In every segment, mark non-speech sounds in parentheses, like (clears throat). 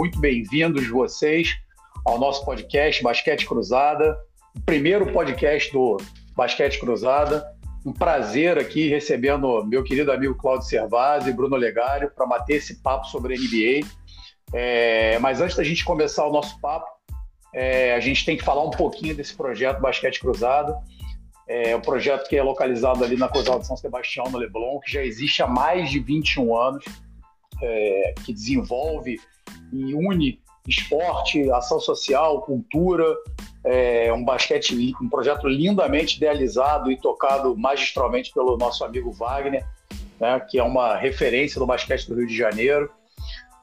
muito bem-vindos vocês ao nosso podcast Basquete Cruzada, o primeiro podcast do Basquete Cruzada. Um prazer aqui recebendo meu querido amigo Claudio Servazzi e Bruno Legário para bater esse papo sobre a NBA. É, mas antes da gente começar o nosso papo, é, a gente tem que falar um pouquinho desse projeto Basquete Cruzado. É um projeto que é localizado ali na Cosal de São Sebastião, no Leblon, que já existe há mais de 21 anos, é, que desenvolve e une esporte, ação social, cultura, é um basquete, um projeto lindamente idealizado e tocado magistralmente pelo nosso amigo Wagner, né, que é uma referência do basquete do Rio de Janeiro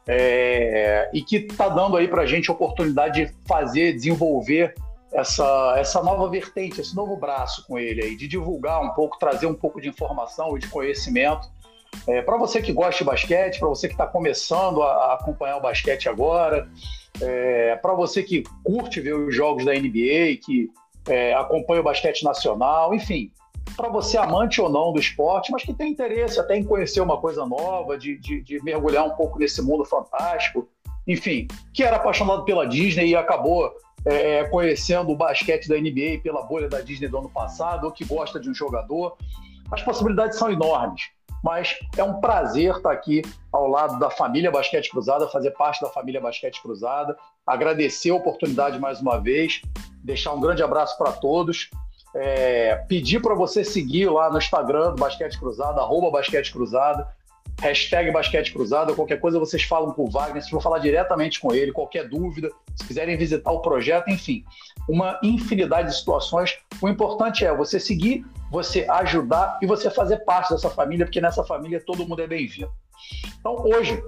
é, e que está dando aí para a gente a oportunidade de fazer, desenvolver essa, essa nova vertente, esse novo braço com ele aí, de divulgar um pouco, trazer um pouco de informação e de conhecimento. É, para você que gosta de basquete, para você que está começando a, a, acompanhar o basquete agora, é, para você que curte ver os jogos da NBA, que é, acompanha o basquete nacional, enfim, para você amante ou não do esporte, mas que tem interesse até em conhecer uma coisa nova, de, de, de, mergulhar um pouco nesse mundo fantástico, enfim, que era apaixonado pela Disney e acabou é, conhecendo o basquete da NBA pela bolha da Disney do ano passado, ou que gosta de um jogador. As possibilidades são enormes, mas é um prazer estar aqui ao lado da família Basquete Cruzada, fazer parte da família Basquete Cruzada, agradecer a oportunidade mais uma vez, deixar um grande abraço para todos. É, pedir para você seguir lá no Instagram do Basquete Cruzado, arroba Basquete Cruzado, hashtag Basquete Cruzado, qualquer coisa vocês falam com o Wagner, se for falar diretamente com ele, qualquer dúvida, se quiserem visitar o projeto, enfim, uma infinidade de situações. O importante é você seguir, você ajudar e você fazer parte dessa família, porque nessa família todo mundo é bem-vindo. Então, hoje,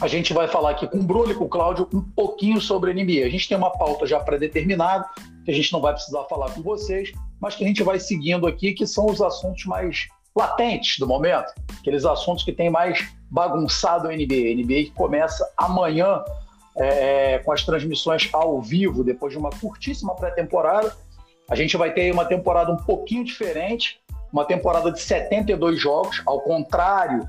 a gente vai falar aqui com o Bruno e com o Cláudio um pouquinho sobre a NBA. A gente tem uma pauta já pré-determinada, que a gente não vai precisar falar com vocês, mas que a gente vai seguindo aqui, que são os assuntos mais latentes do momento, aqueles assuntos que tem mais bagunçado a NBA. NBA que começa amanhã é, com as transmissões ao vivo, depois de uma curtíssima pré-temporada. A gente vai ter uma temporada um pouquinho diferente, uma temporada de 72 jogos, ao contrário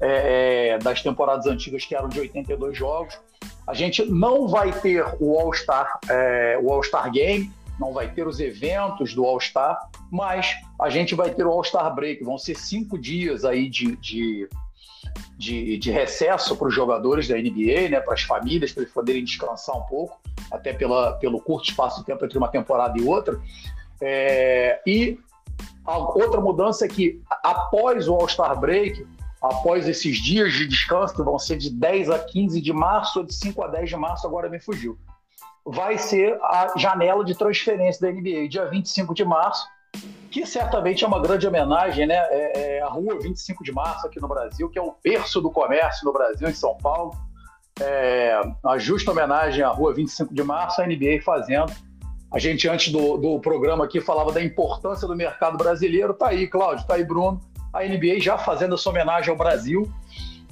é, é, das temporadas antigas que eram de 82 jogos. A gente não vai ter o All-Star é, o All-Star Game, não vai ter os eventos do All-Star, mas a gente vai ter o All-Star Break. Vão ser cinco dias aí de, de, de, de recesso para os jogadores da NBA, né, para as famílias, para eles poderem descansar um pouco, até pela, pelo curto espaço de tempo entre uma temporada e outra. É, e a outra mudança é que após o All-Star Break, após esses dias de descanso, que vão ser de 10 a 15 de março, ou de 5 a 10 de março, agora me fugiu vai ser a janela de transferência da NBA, dia 25 de março, que certamente é uma grande homenagem né? É, é a Rua 25 de Março aqui no Brasil, que é o berço do comércio no Brasil, em São Paulo. É, uma justa homenagem à Rua 25 de Março, a NBA fazendo. A gente, antes do, do programa aqui, falava da importância do mercado brasileiro. Tá aí, Cláudio, tá aí, Bruno. A NBA já fazendo essa homenagem ao Brasil,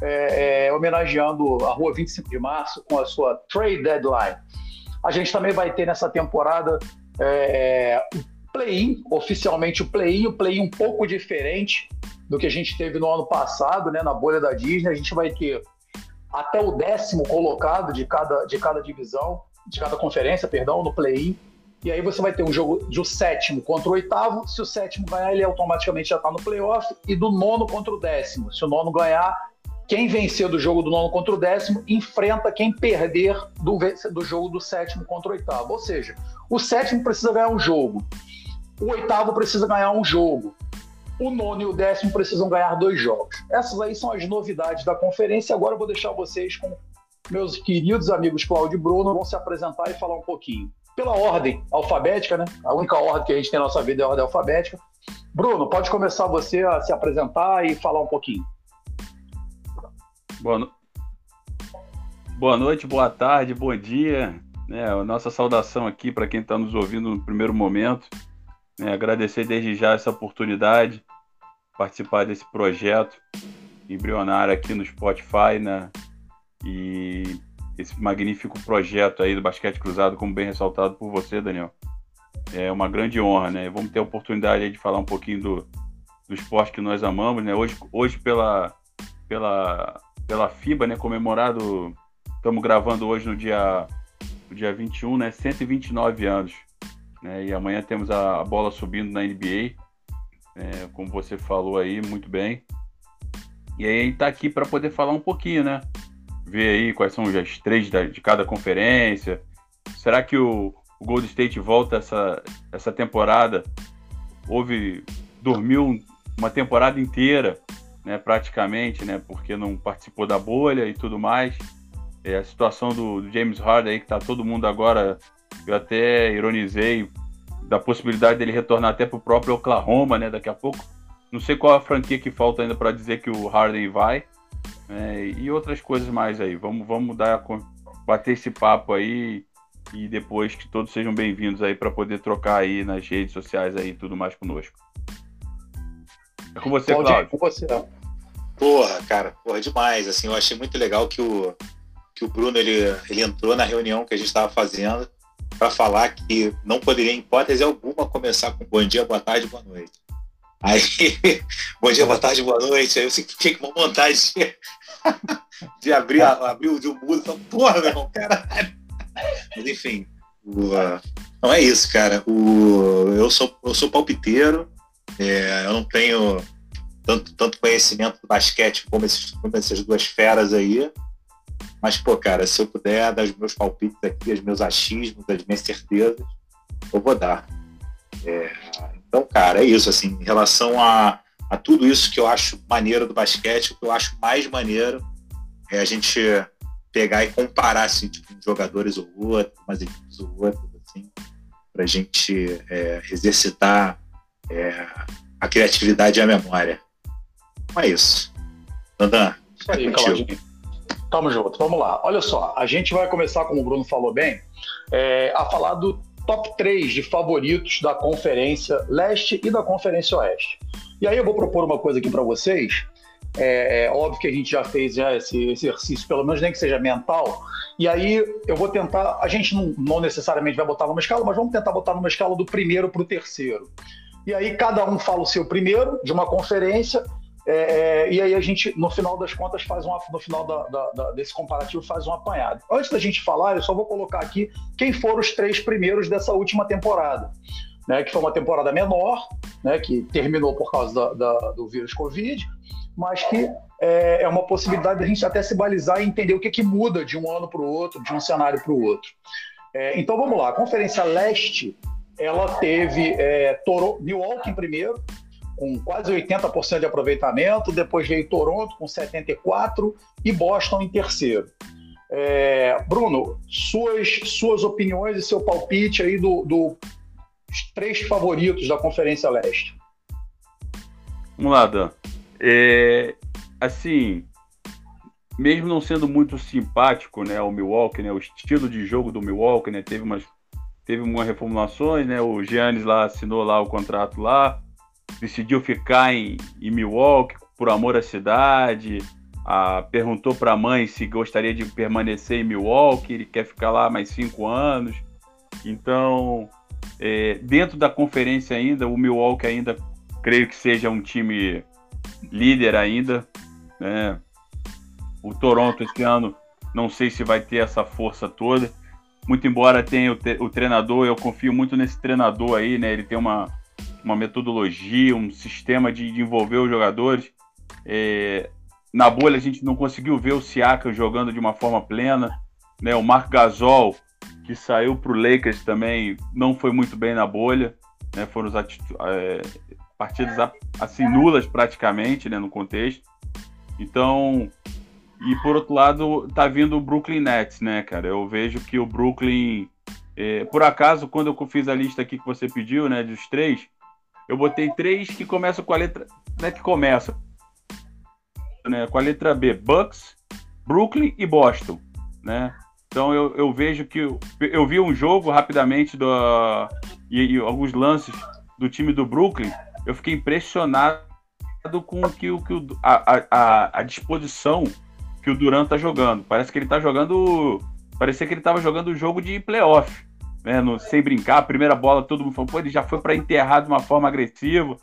é, é, homenageando a Rua 25 de Março com a sua trade deadline. A gente também vai ter nessa temporada é, o play-in, oficialmente o play-in, o play-in um pouco diferente do que a gente teve no ano passado, né, na bolha da Disney. A gente vai ter até o décimo colocado de cada, de cada divisão, de cada conferência, perdão, no play-in. E aí você vai ter um jogo de o sétimo contra o oitavo. Se o sétimo ganhar, ele automaticamente já está no playoff. E do nono contra o décimo. Se o nono ganhar, quem vencer do jogo do nono contra o décimo enfrenta quem perder do, do jogo do sétimo contra o oitavo. Ou seja, o sétimo precisa ganhar um jogo, o oitavo precisa ganhar um jogo, o nono e o décimo precisam ganhar dois jogos. Essas aí são as novidades da conferência. Agora eu vou deixar vocês com meus queridos amigos Cláudio e Bruno, vão se apresentar e falar um pouquinho. Pela ordem alfabética, né? A única ordem que a gente tem na nossa vida é a ordem alfabética. Bruno, pode começar você a se apresentar e falar um pouquinho. Boa, no... boa noite, boa tarde, bom dia. Né, a nossa saudação aqui para quem está nos ouvindo no primeiro momento. Né, agradecer desde já essa oportunidade, participar desse projeto embrionário aqui no Spotify, né? E esse magnífico projeto aí do basquete cruzado, como bem ressaltado por você, Daniel. É uma grande honra, né? Vamos ter a oportunidade de falar um pouquinho do, do esporte que nós amamos, né? Hoje, hoje pela, pela pela FIBA, né, comemorado estamos gravando hoje no dia, no dia 21, né? 129 anos. Né? E amanhã temos a, a bola subindo na NBA, é, como você falou aí muito bem. E aí está aqui para poder falar um pouquinho, né? Ver aí quais são as três da, de cada conferência. Será que o, o Gold State volta essa, essa temporada? Houve. dormiu uma temporada inteira, né, praticamente, né, porque não participou da bolha e tudo mais. É, a situação do, do James Harden aí, que tá todo mundo agora, eu até ironizei da possibilidade dele retornar até pro próprio Oklahoma, né, daqui a pouco. Não sei qual a franquia que falta ainda para dizer que o Harden vai. Né, e outras coisas mais aí. Vamos, vamos dar, bater esse papo aí e depois que todos sejam bem-vindos aí para poder trocar aí nas redes sociais aí tudo mais conosco. É com você, Claudio. É com você. Porra, cara, porra, demais. Assim, eu achei muito legal que o, que o Bruno ele, ele entrou na reunião que a gente estava fazendo para falar que não poderia, em hipótese alguma, começar com bom dia, boa tarde, boa noite. Aí, (laughs) bom dia, boa tarde, boa noite. Aí eu fiquei com uma vontade de, (laughs) de abrir, abrir o, o muro e falar, porra, meu irmão, caralho. Mas enfim, o, não é isso, cara. O, eu, sou, eu sou palpiteiro, é, eu não tenho tanto, tanto conhecimento do basquete como, esses, como essas duas feras aí. Mas, pô, cara, se eu puder dar os meus palpites aqui, os meus achismos, as minhas certezas, eu vou dar. É, então, cara, é isso, assim, em relação a, a tudo isso que eu acho maneiro do basquete, o que eu acho mais maneiro é a gente pegar e comparar, assim, tipo, jogadores ou outros, umas equipes ou outras, assim, pra gente é, exercitar é, a criatividade e a memória. Então é isso. Dandan, isso aí. Tamo junto, vamos lá. Olha só, a gente vai começar, como o Bruno falou bem, é, a falar do top 3 de favoritos da Conferência Leste e da Conferência Oeste. E aí eu vou propor uma coisa aqui para vocês. É, é, óbvio que a gente já fez já esse exercício, pelo menos nem que seja mental. E aí eu vou tentar. A gente não, não necessariamente vai botar numa escala, mas vamos tentar botar numa escala do primeiro para o terceiro. E aí cada um fala o seu primeiro de uma conferência é, é, e aí a gente, no final das contas, faz uma, no final da, da, da, desse comparativo, faz um apanhado. Antes da gente falar, eu só vou colocar aqui quem foram os três primeiros dessa última temporada. Né, que foi uma temporada menor, né, que terminou por causa do vírus Covid, mas que é, é uma possibilidade da gente até se balizar e entender o que, que muda de um ano para o outro, de um cenário para o outro. É, então vamos lá, Conferência Leste ela teve é, Toro, Milwaukee em primeiro, com quase 80% de aproveitamento, depois veio Toronto com 74% e Boston em terceiro. É, Bruno, suas, suas opiniões e seu palpite aí dos do, três favoritos da Conferência Leste. Vamos lá, Dan. É, assim, mesmo não sendo muito simpático, né, o Milwaukee, né, o estilo de jogo do Milwaukee, né, teve umas teve umas reformulações, né, o Giannis lá assinou lá o contrato lá, decidiu ficar em, em Milwaukee por amor à cidade, a, perguntou para a mãe se gostaria de permanecer em Milwaukee, ele quer ficar lá mais cinco anos. Então, é, dentro da conferência ainda, o Milwaukee ainda creio que seja um time líder ainda. Né? O Toronto esse ano não sei se vai ter essa força toda. Muito embora tenha o, o treinador, eu confio muito nesse treinador aí, né? Ele tem uma, uma metodologia, um sistema de, de envolver os jogadores. É, na bolha a gente não conseguiu ver o Siaka jogando de uma forma plena, né? O Marc Gasol que saiu para o Lakers também não foi muito bem na bolha, né? Foram é, partidas assim nulas praticamente, né? No contexto. Então, e por outro lado tá vindo o Brooklyn Nets, né, cara? Eu vejo que o Brooklyn é, por acaso, quando eu fiz a lista aqui que você pediu, né, dos três, eu botei três que começam com a letra. Né, que começa. Né, com a letra B. Bucks, Brooklyn e Boston. Né? Então eu, eu vejo que. Eu, eu vi um jogo rapidamente do, e, e, alguns lances do time do Brooklyn. Eu fiquei impressionado com que, que a, a, a disposição que o Durant tá jogando. Parece que ele tá jogando. Parecia que ele tava jogando o jogo de playoff né, no, sem brincar, a primeira bola todo mundo falou, pô, ele já foi para enterrar de uma forma agressiva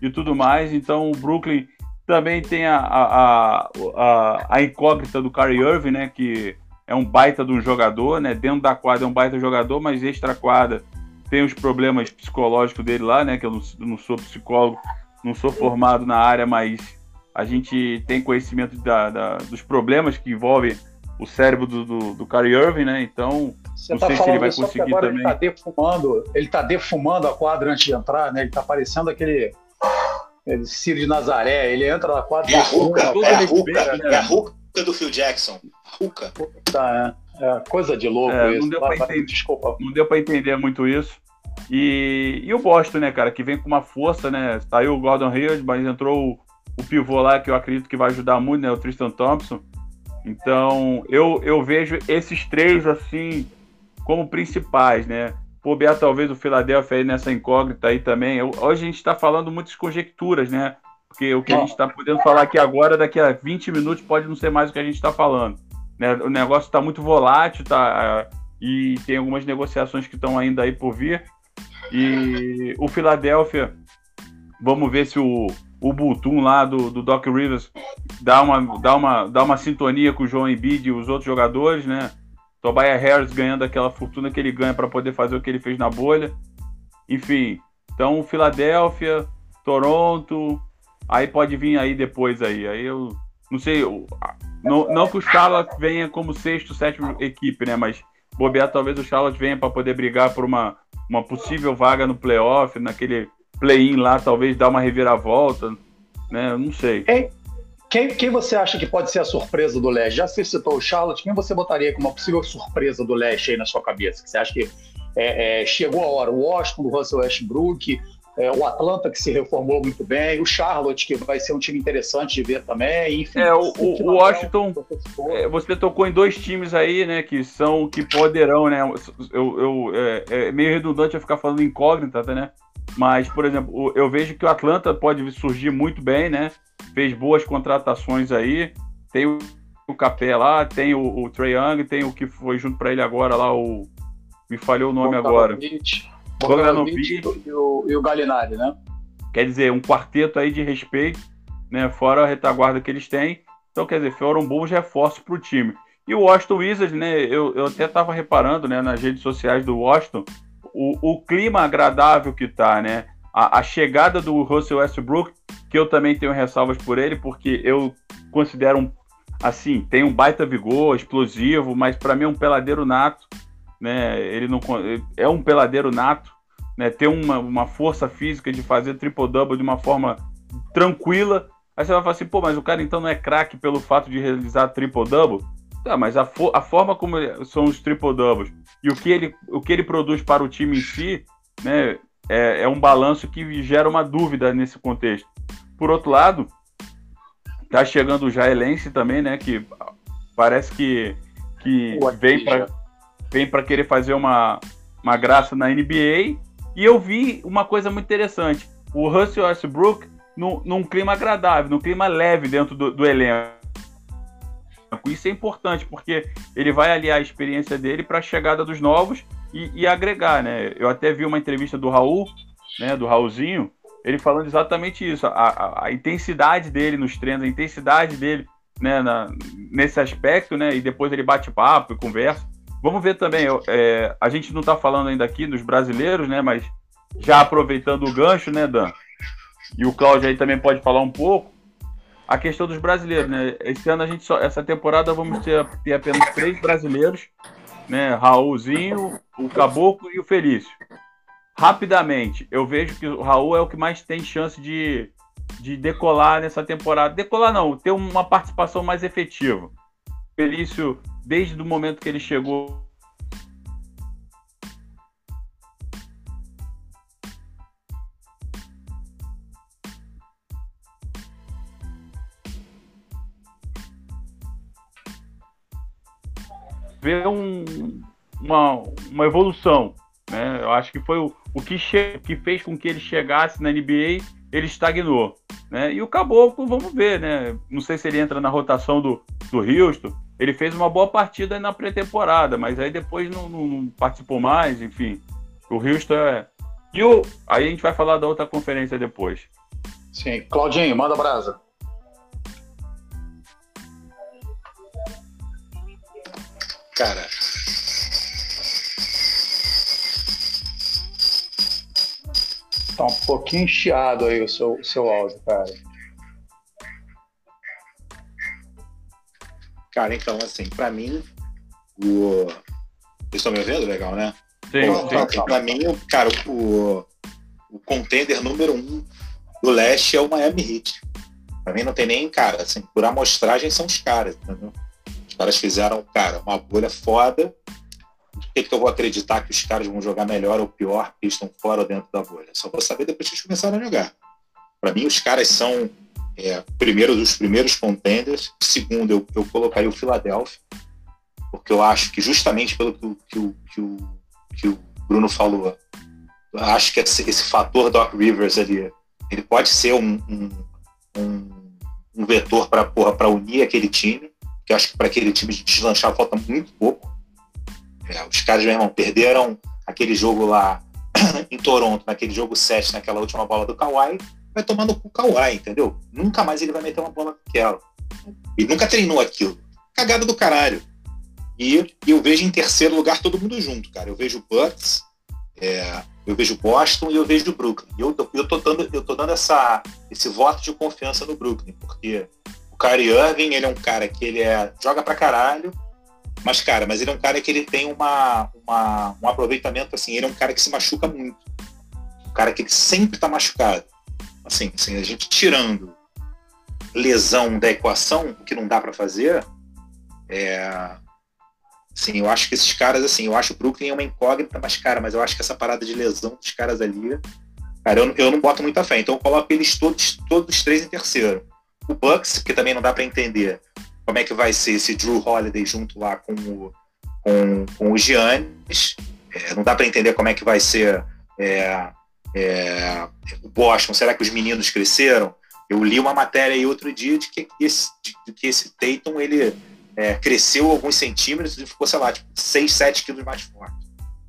e tudo mais, então o Brooklyn também tem a, a, a, a incógnita do Kyrie Irving, né, que é um baita de um jogador, né? Dentro da quadra é um baita jogador, mas extra quadra tem os problemas psicológicos dele lá, né? Que eu não, não sou psicólogo, não sou formado na área, mas a gente tem conhecimento da, da, dos problemas que envolvem o cérebro do, do, do Kyrie Irving, né? Então, Você não tá sei se ele vai conseguir também. Ele tá, defumando, ele tá defumando a quadra antes de entrar, né? Ele tá parecendo aquele, aquele Ciro de Nazaré. Ele entra na quadra. É a Ruca, é a Ruca, né? é a Ruca do Phil Jackson. Ruca. Tá, é. é. coisa de louco é, isso. Não deu, pra entender, Desculpa. não deu pra entender muito isso. E, e o Boston, né, cara, que vem com uma força, né? Saiu o Gordon Hayward, mas entrou o, pivô lá, que eu acredito que vai ajudar muito, né? O Tristan Thompson. Então, eu, eu vejo esses três, assim, como principais, né? Bobear talvez o Philadelphia aí nessa incógnita aí também. Eu, hoje a gente está falando muitas conjecturas, né? Porque o que a gente está podendo falar aqui agora, daqui a 20 minutos, pode não ser mais o que a gente está falando. Né? O negócio está muito volátil, tá? E tem algumas negociações que estão ainda aí por vir. E o Philadelphia, vamos ver se o, o Bultum lá do, do Doc Rivers dá uma, dá, uma, dá uma sintonia com o João Embiid e os outros jogadores, né? Tobias Harris ganhando aquela fortuna que ele ganha para poder fazer o que ele fez na bolha. Enfim, então Filadélfia, Toronto, aí pode vir aí depois aí. Aí eu não sei, não, não que o Charlotte venha como sexto, sétimo equipe, né? Mas bobear talvez o Charlotte venha para poder brigar por uma, uma possível vaga no playoff, naquele play-in lá, talvez dar uma reviravolta, né? Não sei. Quem, quem, quem, você acha que pode ser a surpresa do leste? Já se citou o Charlotte, quem você botaria como uma possível surpresa do leste aí na sua cabeça? Que você acha que é, é, chegou a hora? O Washington, o Russell Westbrook, é, o Atlanta que se reformou muito bem, o Charlotte que vai ser um time interessante de ver também, enfim. É, o, o, o Washington, é, você tocou em dois times aí, né, que são, que poderão, né, eu, eu é, é meio redundante eu ficar falando incógnita, né, mas, por exemplo, eu vejo que o Atlanta pode surgir muito bem, né? Fez boas contratações aí. Tem o Capé lá, tem o, o Trey Young, tem o que foi junto para ele agora lá, o. Me falhou o nome agora. Bogdanovic e o, e o Galinari, né? Quer dizer, um quarteto aí de respeito, né? Fora a retaguarda que eles têm. Então, quer dizer, foram bons reforços para o time. E o Washington Wizards, né? Eu, eu até estava reparando, né, nas redes sociais do Washington, o, o clima agradável que tá, né? A, a, chegada do Russell Westbrook, que eu também tenho ressalvas por ele, porque eu considero um, assim, tem um baita vigor, explosivo, mas para mim é um peladeiro nato, né? Ele não é um peladeiro nato, né? Tem uma, uma força física de fazer triple double de uma forma tranquila. Aí você vai falar assim, pô, mas o cara então não é craque pelo fato de realizar triple double? Tá, mas a, a forma como são os triple doubles e o que ele, o que ele produz para o time em si, né, é, é um balanço que gera uma dúvida nesse contexto. Por outro lado, tá chegando o Jaelense também, né, que parece que, que vem para vem querer fazer uma, uma graça na NBA. E eu vi uma coisa muito interessante. O Russell Westbrook num, num clima agradável, num clima leve dentro do, do elenco. Isso é importante, porque ele vai aliar a experiência dele para a chegada dos novos e, e, agregar, né? Eu até vi uma entrevista do Raul, né, do Raulzinho, ele falando exatamente isso, a, a, a intensidade dele nos treinos, a intensidade dele né, na, nesse aspecto, né? E depois ele bate papo e conversa. Vamos ver também, é, a gente não está falando ainda aqui dos brasileiros, né? Mas já aproveitando o gancho, né, Dan? E o Cláudio aí também pode falar um pouco a questão dos brasileiros, né? Esse ano a gente só, essa temporada vamos ter, ter apenas três brasileiros, né? Raulzinho, o Caboclo e o Felício. Rapidamente, eu vejo que o Raul é o que mais tem chance de, de decolar nessa temporada. Decolar não, ter uma participação mais efetiva. Felício, desde o momento que ele chegou ver um, uma, uma evolução. Né? Eu acho que foi o, o que, que fez com que ele chegasse na NBA, ele estagnou. Né? E o Caboclo, vamos ver, né? Não sei se ele entra na rotação do, do Houston. Ele fez uma boa partida na pré-temporada, mas aí depois não, não, não, participou mais, enfim. O Houston é. E o... aí a gente vai falar da outra conferência depois. Sim. Claudinho, manda brasa. Cara. Tá um pouquinho chiado aí o seu, seu áudio, cara. Cara, então, assim, pra mim, o. Vocês estão me ouvindo? Legal, né? Sim, Bom, sim. Pra, pra mim, cara, o, o contender número um do leste é o Miami Heat. Pra mim não tem nem, cara, assim, por amostragem são os caras, entendeu? Caras fizeram, cara, uma bolha foda. Por que, que eu vou acreditar que os caras vão jogar melhor ou pior porque estão fora ou dentro da bolha? Só vou saber depois que eles começaram a jogar. Pra mim, os caras são, é, primeiro, dos primeiros contenders. Segundo, eu, eu colocaria o Philadelphia, porque eu acho que justamente pelo que, que, o, que, o, que o Bruno falou, acho que esse, esse fator Doc Rivers ali, ele pode ser um, um, um, um vetor para unir aquele time, que eu acho que para aquele time deslanchar falta muito pouco. É, os caras, meu irmão, perderam aquele jogo lá (clears throat) em Toronto, naquele jogo 7, naquela última bola do Kawhi, vai tomar no cu Kawhi, entendeu? Nunca mais ele vai meter uma bola daquela. E nunca treinou aquilo. Cagada do caralho. E, e eu vejo em terceiro lugar todo mundo junto, cara. Eu vejo o Bucks, é, eu vejo Boston e eu vejo o Brooklyn. Eu, eu tô dando, eu tô dando essa, esse voto de confiança no Brooklyn, porque o Kyrie Irving, ele é um cara que ele é, joga pra caralho, mas, cara, mas ele é um cara que ele tem uma, uma- um aproveitamento, assim, ele é um cara que se machuca muito. Um cara que ele sempre tá machucado. Assim, assim a gente tirando lesão da equação, o que não dá pra fazer, é, Sim, eu acho que esses caras, assim, eu acho o Brooklyn é uma incógnita, mas, cara, mas eu acho que essa parada de lesão dos caras ali, cara, eu, eu não boto muita fé. Então eu coloco eles todos, todos os três em terceiro. O Bucks, que também não dá para entender como é que vai ser esse Drew Holiday junto lá com o, com, com o Giannis. É, não dá para entender como é que vai ser é, é, o Boston. Será que os meninos cresceram? Eu li uma matéria aí outro dia de que esse, de que esse Tatum, ele é, cresceu alguns centímetros e ficou, sei lá, tipo, 6, 7 quilos mais forte.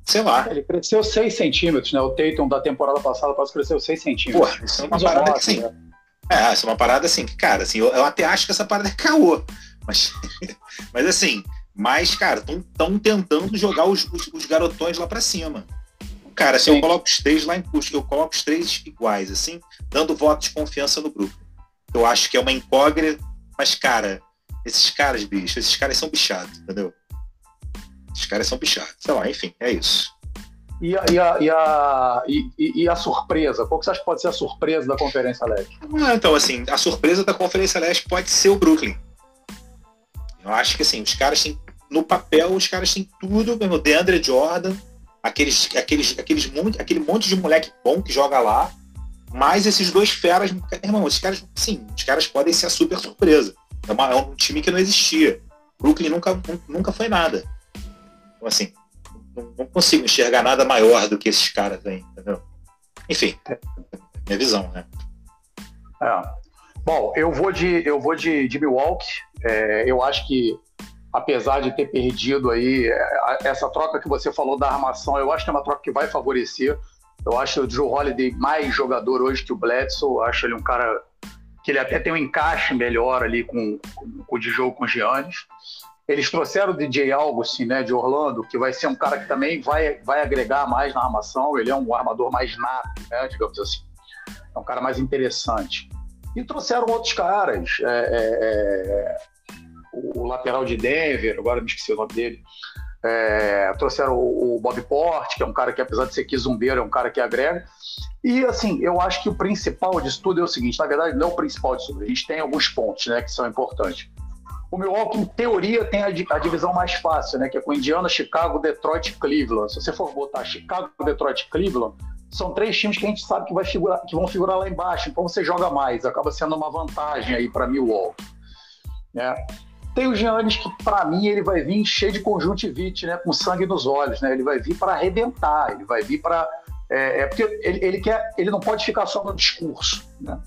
Sei lá. Ele cresceu 6 centímetros, né? O Tatum da temporada passada quase cresceu 6 centímetros. Porra, isso é uma parada que assim. É, isso é uma parada assim, que, cara, assim, eu, eu até acho que essa parada é (laughs) caô. Mas, mas assim, mas, cara, estão tentando jogar os, os, os, garotões lá pra cima. Cara, assim, eu coloco os três lá em custo, eu coloco os três iguais, assim, dando voto de confiança no grupo. Eu acho que é uma incógnita, mas, cara, esses caras, bicho, esses caras são bichados, entendeu? Esses caras são bichados. Sei lá, enfim, é isso. E a, e a, e a, e, e a surpresa? Qual que você acha que pode ser a surpresa da Conferência Leste? Ah, então, assim, a surpresa da Conferência Leste pode ser o Brooklyn. Eu acho que, assim, os caras têm, no papel, os caras têm tudo, mesmo, DeAndre Jordan, aqueles, aqueles, aqueles aquele monte de moleque bom que joga lá, mais esses dois feras, irmão, os caras, sim, os caras podem ser a super surpresa. É, uma, é um time que não existia. Brooklyn nunca, nunca foi nada. Então, assim, não, consigo enxergar nada maior do que esses caras aí, entendeu? Enfim, minha visão, né? É. Bom, eu vou de, eu vou de, de Milwaukee. É, eu acho que, apesar de ter perdido aí essa troca que você falou da armação, eu acho que é uma troca que vai favorecer. Eu acho o Drew Holiday mais jogador hoje que o Bledsoe. Eu acho ele um cara que ele até tem um encaixe melhor ali com, com, com o de jogo com o Giannis. Eles trouxeram o DJ Augustin, né, de Orlando, que vai ser um cara que também vai, vai agregar mais na armação. Ele é um armador mais nato, né, digamos assim. É um cara mais interessante. E trouxeram outros caras. É, é, o lateral de Denver, agora me esqueci o nome dele. É, trouxeram o, o Bob Porte, que é um cara que, apesar de ser quizumbeiro, é um cara que agrega. E, assim, eu acho que o principal disso tudo é o seguinte: na verdade, não é o principal disso tudo. A gente tem alguns pontos né, que são importantes. O Milwaukee, em teoria, tem a, divisão mais fácil, né, que é com Indiana, Chicago, Detroit e Cleveland. Se você for botar Chicago, Detroit e Cleveland, são três times que a gente sabe que, vai figurar, que vão figurar lá embaixo. Então você joga mais, acaba sendo uma vantagem aí para Milwaukee. Né? Tem o Giannis que, para mim, ele vai vir cheio de conjuntivite, né, com sangue nos olhos. Né? Ele vai vir para arrebentar, ele vai vir para é, é, porque ele, ele, quer, ele não pode ficar só no discurso. Né?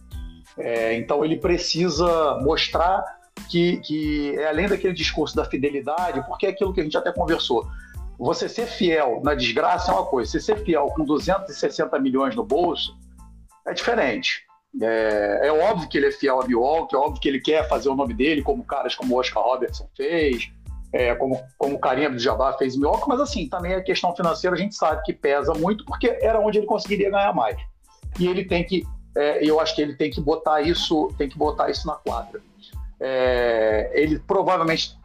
É, então ele precisa mostrar que, que é além daquele discurso da fidelidade, porque é aquilo que a gente até conversou. Você ser fiel na desgraça é uma coisa, você ser fiel com 260 milhões no bolso é diferente. É, é óbvio que ele é fiel a Milwaukee, é óbvio que ele quer fazer o nome dele, como caras como Oscar Robertson fez, é, como, como o Karim Abdul-Jabbar fez em Milwaukee, mas assim, também a questão financeira a gente sabe que pesa muito, porque era onde ele conseguiria ganhar mais. E ele tem que, é, eu acho que ele tem que botar isso, tem que botar isso na quadra. É, ele provavelmente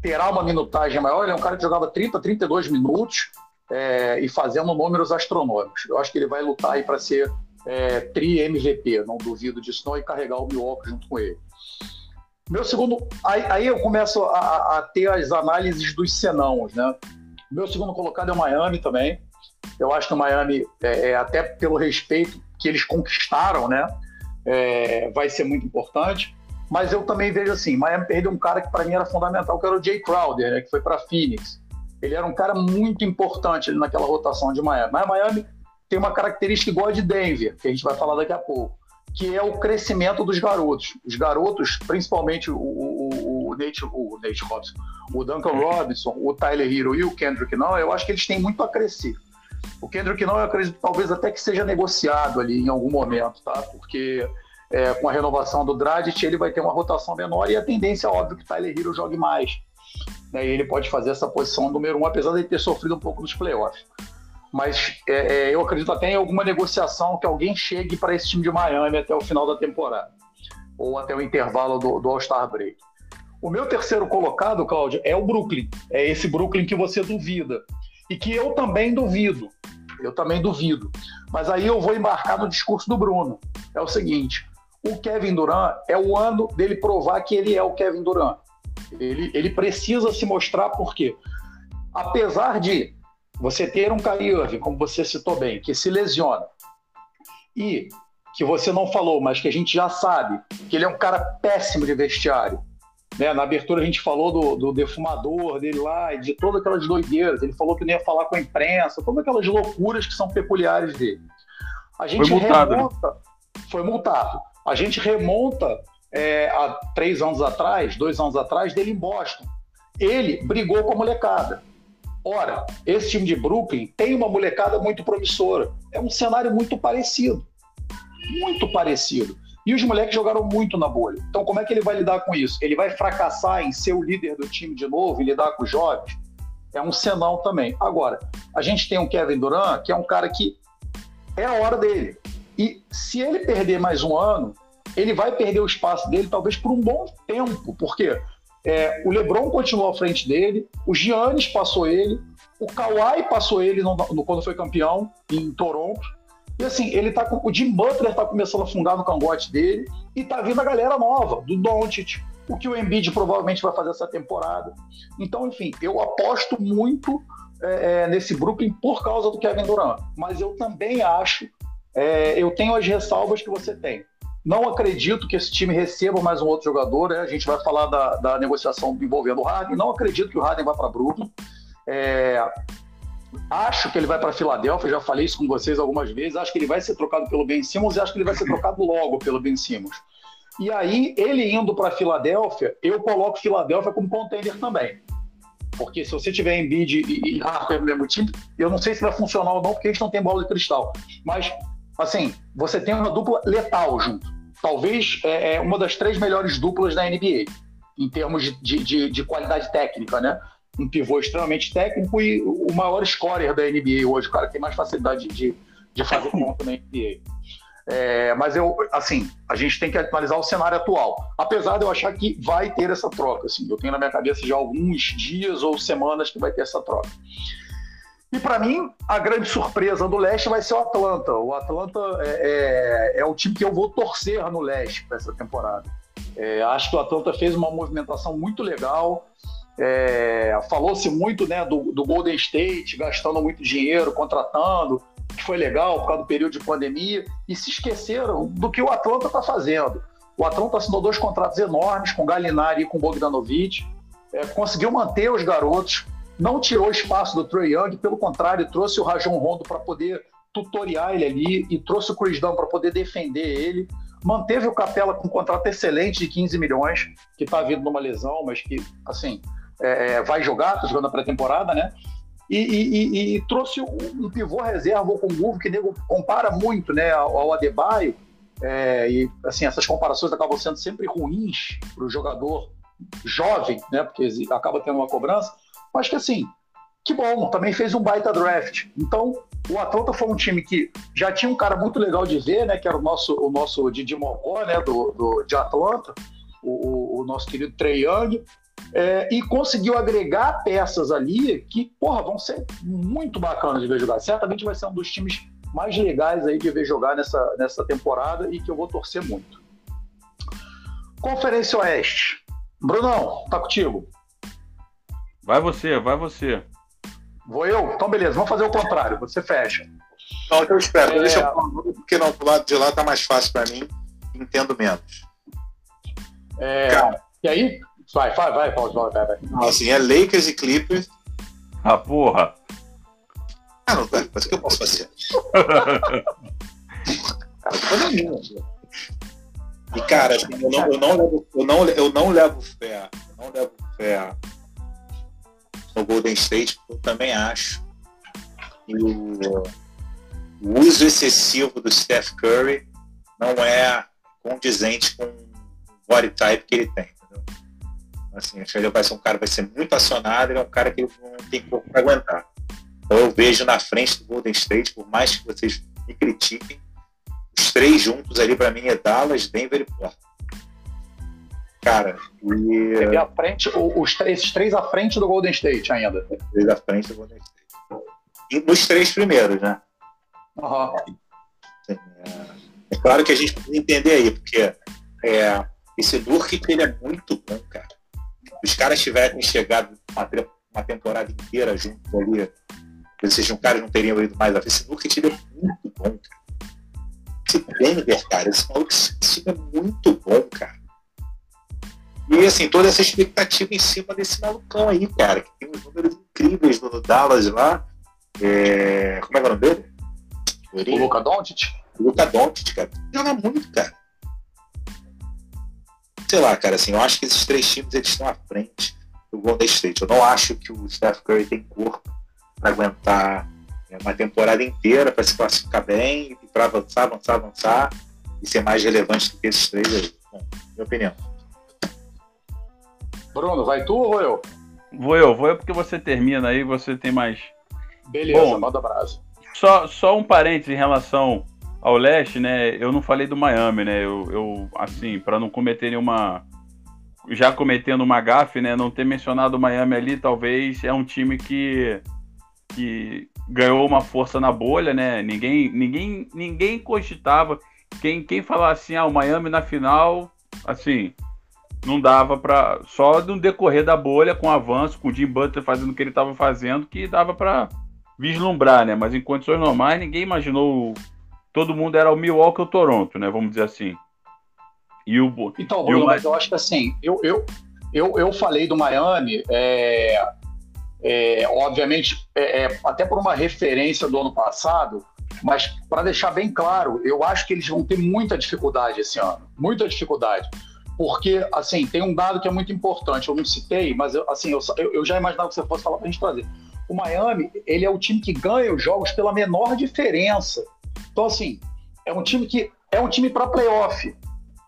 terá uma minutagem maior, ele é um cara que jogava 30, 32 minutos é, e fazendo números astronômicos. Eu acho que ele vai lutar aí para ser é, tri-MVP, não duvido disso não, e carregar o Milwaukee junto com ele. Meu segundo. Aí, aí eu começo a, a, ter as análises dos senãos, né? Meu segundo colocado é o Miami também. Eu acho que o Miami, é, é até pelo respeito que eles conquistaram, né? É, vai ser muito importante. Mas eu também vejo assim: Miami perdeu um cara que para mim era fundamental, que era o Jay Crowder, né, que foi para Phoenix. Ele era um cara muito importante ali naquela rotação de Miami. Mas Miami tem uma característica igual a de Denver, que a gente vai falar daqui a pouco que é o crescimento dos garotos. Os garotos, principalmente o, o, o, Nate, o Nate Robinson, o Duncan Robinson, o Tyler Hero e o Kendrick não, eu acho que eles têm muito a crescer. O Kendrick não, eu acredito talvez até que seja negociado ali em algum momento, tá? Porque é, com a renovação do Dragic ele vai ter uma rotação menor e a tendência é óbvio que o Tyler Hero jogue mais. Né? E ele pode fazer essa posição número um, apesar de ter sofrido um pouco nos playoffs mas é, é, eu acredito até em alguma negociação que alguém chegue para esse time de Miami até o final da temporada, ou até o intervalo do, do All-Star Break. O meu terceiro colocado, Cláudio, é o Brooklyn. É esse Brooklyn que você duvida. E que eu também duvido. Eu também duvido. Mas aí eu vou embarcar no discurso do Bruno. É o seguinte: o Kevin Durant é o ano dele provar que ele é o Kevin Durant. Ele, ele precisa se mostrar porque, apesar de você ter um Kyrie Irving, como você citou bem, que se lesiona, e que você não falou, mas que a gente já sabe que ele é um cara péssimo de vestiário. Né? Na abertura a gente falou do, do defumador dele lá, de todas aquelas doideiras. Ele falou que não ia falar com a imprensa, todas aquelas loucuras que são peculiares dele. A gente foi multado, né? remonta, né? foi multado. A gente remonta é, três anos atrás, dois anos atrás, dele em Boston. Ele brigou com a molecada. Ora, esse time de Brooklyn tem uma molecada muito promissora. É um cenário muito parecido. Muito parecido. E os moleques jogaram muito na bolha. Então, como é que ele vai lidar com isso? Ele vai fracassar em ser o líder do time de novo e lidar com os jovens? É um senão também. Agora, a gente tem um Kevin Durant, que é um cara que é a hora dele. E se ele perder mais um ano, ele vai perder o espaço dele, talvez por um bom tempo. Por quê? É, o LeBron continuou à frente dele, o Giannis passou ele, o Kawhi passou ele no, no, quando foi campeão em Toronto. E assim, ele tá com, o Jim Butler tá começando a fundar no cangote dele e tá vindo a galera nova, do Doncic, o que o Embiid provavelmente vai fazer essa temporada. Então, enfim, eu aposto muito é, é nesse Brooklyn por causa do Kevin Durant. Mas eu também acho, é, eu tenho as ressalvas que você tem. Não acredito que esse time receba mais um outro jogador. Né? A gente vai falar da, da negociação envolvendo o Harden. Não acredito que o Harden vá para Brooklyn. É, acho que ele vai para Filadélfia. Já falei isso com vocês algumas vezes. Acho que ele vai ser trocado pelo Ben Simmons e acho que ele vai ser trocado logo pelo Ben Simmons. E aí, ele indo para Filadélfia, eu coloco Filadélfia como contender também. Porque se você tiver Embiid e, Harden no mesmo time, eu não sei se vai funcionar ou não, porque gente não tem bola de cristal. Mas assim, você tem uma dupla letal junto. Talvez é, é uma das três melhores duplas da NBA, em termos de, de, de, qualidade técnica, né? Um pivô extremamente técnico e o maior scorer da NBA hoje, o cara que tem mais facilidade de, de fazer (laughs) ponto na NBA. É, mas eu, assim, a gente tem que analisar o cenário atual. Apesar de eu achar que vai ter essa troca, assim, eu tenho na minha cabeça já alguns dias ou semanas que vai ter essa troca. E para mim, a grande surpresa do leste vai ser o Atlanta. O Atlanta é, é, é o time que eu vou torcer no leste para essa temporada. É, acho que o Atlanta fez uma movimentação muito legal. É, Falou-se muito né, do, do, Golden State, gastando muito dinheiro, contratando, que foi legal por causa do período de pandemia, e se esqueceram do que o Atlanta está fazendo. O Atlanta assinou dois contratos enormes com Galinari e com Bogdanovic, é, conseguiu manter os garotos, não tirou espaço do Trey Young, pelo contrário, trouxe o Rajon Rondo para poder tutoriar ele ali e trouxe o Chris Dunn para poder defender ele. Manteve o Capela com um contrato excelente de 15 milhões, que está vindo numa lesão, mas que, assim, é, é vai jogar, está jogando a pré-temporada, né? E, e, e, e, trouxe um, pivô reserva com o que nego compara muito né, ao, ao Adebayo. É, e assim, essas comparações acabam sendo sempre ruins para o jogador jovem, né? Porque acaba tendo uma cobrança, mas que assim, que bom, também fez um baita draft. Então, o Atlanta foi um time que já tinha um cara muito legal de ver, né? Que era o nosso, o nosso Didi Mocó, né? Do, do, de Atlanta, o, o nosso querido Trey Young. É, e conseguiu agregar peças ali que, porra, vão ser muito bacanas de ver jogar. Certamente vai ser um dos times mais legais aí de ver jogar nessa, nessa temporada e que eu vou torcer muito. Conferência Oeste. Brunão, tá contigo. Vai você, vai você. Vou eu? Então, beleza, vamos fazer o contrário. Você fecha. Não, eu espero. É... Deixa eu porque não, do lado de lá tá mais fácil para mim. Entendo menos. É... Cara, e aí? Vai, vai, vai, vai, vai, vai. Assim, é Lakers e Clippers. Ah, porra. Ah, não, velho, mas o que eu posso fazer? (laughs) e, cara, assim, eu, não, eu, não levo, eu, não, eu não levo fé. Eu não levo fé no Golden State, eu também acho que o, o uso excessivo do Steph Curry não é condizente com o body type que ele tem. Entendeu? Assim, acho que ele vai ser um cara vai ser muito acionado, ele é um cara que não tem pouco para aguentar. Então eu vejo na frente do Golden State, por mais que vocês me critiquem, os três juntos ali para mim é Dallas, Denver e Portland. Cara, e. e à frente, os três, esses três à frente do Golden State ainda. Os três à frente do Golden State. E nos três primeiros, né? Uhum. É, é, claro que a gente precisa entender aí, porque é, esse Nurkic ele é muito bom, cara. Os caras tivessem chegado uma, uma temporada inteira juntos ali esses caras não teriam ido mais a. Esse Nurkic é muito bom, cara. Esse Denver, cara, esse maluco esse time é muito bom, cara. E assim, toda essa expectativa em cima desse malucão aí, cara, que tem uns números incríveis no Dallas lá. É... Como é que é o nome dele? O Luca Doncic? O Luca Doncic, cara. Joga muito, cara. Sei lá, cara, assim, eu acho que esses três times eles estão à frente do Golden State. Eu não acho que o Steph Curry tem corpo para aguentar é, uma temporada inteira para se classificar bem e para avançar, avançar, avançar e ser mais relevante do que esses três aí. Bom, minha opinião. Bruno, vai tu ou vou eu? Vou eu, vou eu porque você termina aí, você tem mais. Beleza, Bom, manda abraço. Só, só um parênteses em relação ao leste, né? Eu não falei do Miami, né? Eu, eu assim, para não cometer nenhuma. Já cometendo uma gafe, né? Não ter mencionado o Miami ali, talvez é um time que que ganhou uma força na bolha, né? Ninguém, ninguém, ninguém cogitava. Quem, quem falar assim, ah, o Miami na final, assim, não dava para só no decorrer da bolha com o avanço, com o Jim Butler fazendo o que ele estava fazendo, que dava para vislumbrar, né? Mas em condições normais, ninguém imaginou. Todo mundo era o Milwaukee ou o Toronto, né? Vamos dizer assim. E o, então, Bruno, o... mas eu acho que assim, eu, eu, eu, eu falei do Miami, é, é, obviamente, é, é, até por uma referência do ano passado, mas para deixar bem claro, eu acho que eles vão ter muita dificuldade esse ano, muita dificuldade. Porque, assim, tem um dado que é muito importante, eu não citei, mas, assim, eu, eu já imaginava que você fosse falar para a gente trazer. O Miami, ele é o time que ganha os jogos pela menor diferença. Então, assim, é um time que é um time para playoff,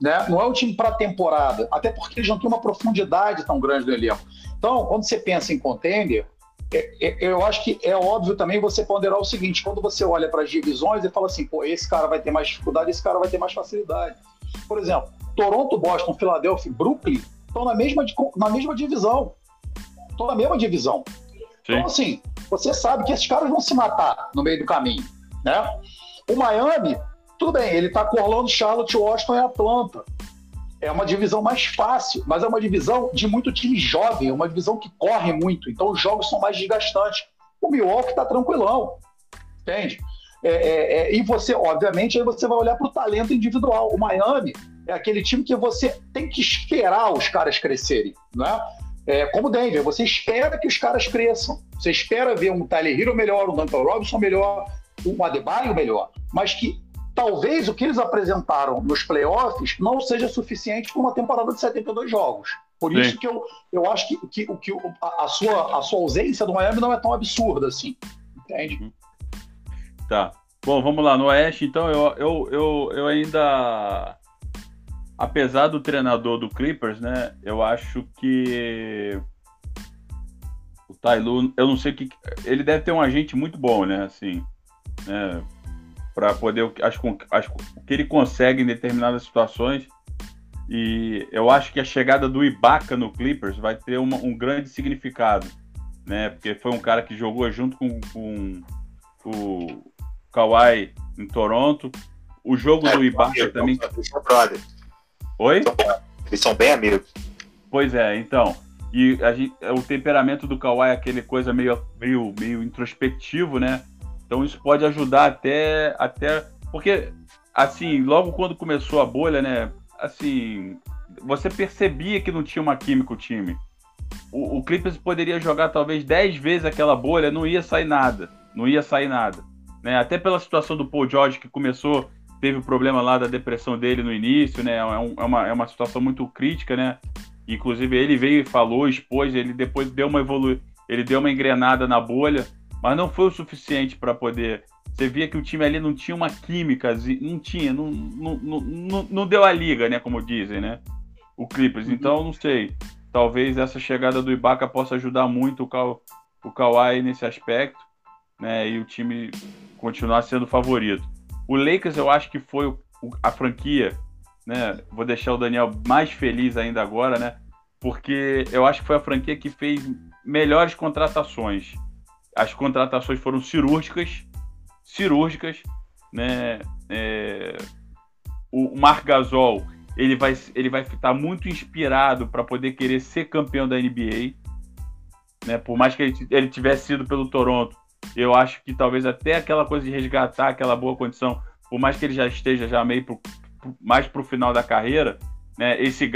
né? Não é um time para temporada, até porque eles não têm uma profundidade tão grande no elenco. Então, quando você pensa em contender, é, é, eu acho que é óbvio também você ponderar o seguinte: quando você olha para as divisões e fala assim, pô, esse cara vai ter mais dificuldade, esse cara vai ter mais facilidade. Por exemplo, Toronto, Boston, Filadélfia e Brooklyn estão na mesma, na mesma divisão. Estão na mesma divisão. Sim. Então, assim, você sabe que esses caras vão se matar no meio do caminho. Né? O Miami, tudo bem, ele está com Orlando, Charlotte, Washington e Atlanta é uma divisão mais fácil, mas é uma divisão de muito time jovem, é uma divisão que corre muito, então os jogos são mais desgastantes. O Milwaukee está tranquilão, entende? É, é, é, e você, obviamente, aí você vai olhar para o talento individual. O Miami é aquele time que você tem que esperar os caras crescerem, né? É, como o Denver, você espera que os caras cresçam. Você espera ver um Tyler Hero melhor, um Duncan Robinson melhor, um Adebayo melhor, mas que talvez o que eles apresentaram nos playoffs não seja suficiente para uma temporada de 72 jogos. Por Sim. isso que eu, eu acho que, que, que a, a, sua, a sua ausência do Miami não é tão absurda assim. Entende? Tá. Bom, vamos lá. No Oeste, então, eu, eu, eu, eu ainda apesar do treinador do Clippers, né? Eu acho que o Tailu, eu não sei que ele deve ter um agente muito bom, né? Assim, né? Para poder, acho, acho o que ele consegue em determinadas situações. E eu acho que a chegada do Ibaka no Clippers vai ter uma, um grande significado, né? Porque foi um cara que jogou junto com, com o Kawhi em Toronto. O jogo é, do Ibaka também. Eles são Oi? Eles são bem amigos. Pois é, então. E gente, o temperamento do Kawhi é aquele coisa meio, meio, meio introspectivo, né? Então isso pode ajudar até, até. Porque, assim, logo quando começou a bolha, né? Assim, você percebia que não tinha uma química o time. O, o Clippers poderia jogar talvez 10 vezes aquela bolha, não ia sair nada. Não ia sair nada. Né? Até pela situação do Paul George, que começou, teve o problema lá da depressão dele no início, né? É, um, é, uma, é uma situação muito crítica, né? Inclusive ele veio e falou, expôs, ele depois deu uma evolu ele deu uma engrenada na bolha, mas não foi o suficiente para poder. Você via que o time ali não tinha uma química, não tinha, não, não, não, não deu a liga, né? Como dizem, né? O Clippers. Uhum. Então, não sei. Talvez essa chegada do Ibaka possa ajudar muito o, Ka o Kawhi nesse aspecto, né? E o time continuar sendo favorito. O Lakers, eu acho que foi a franquia né? Vou deixar o Daniel mais feliz ainda agora, né? Porque eu acho que foi a franquia que fez melhores contratações. As contratações foram cirúrgicas, cirúrgicas, né? É... O Marc Gasol ele vai ele vai estar muito inspirado para poder querer ser campeão da NBA, né? Por mais que ele, ele tivesse sido pelo Toronto, eu acho que talvez até aquela coisa de resgatar aquela boa condição, por mais que ele já esteja já meio pro, mais para o final da carreira, né, esse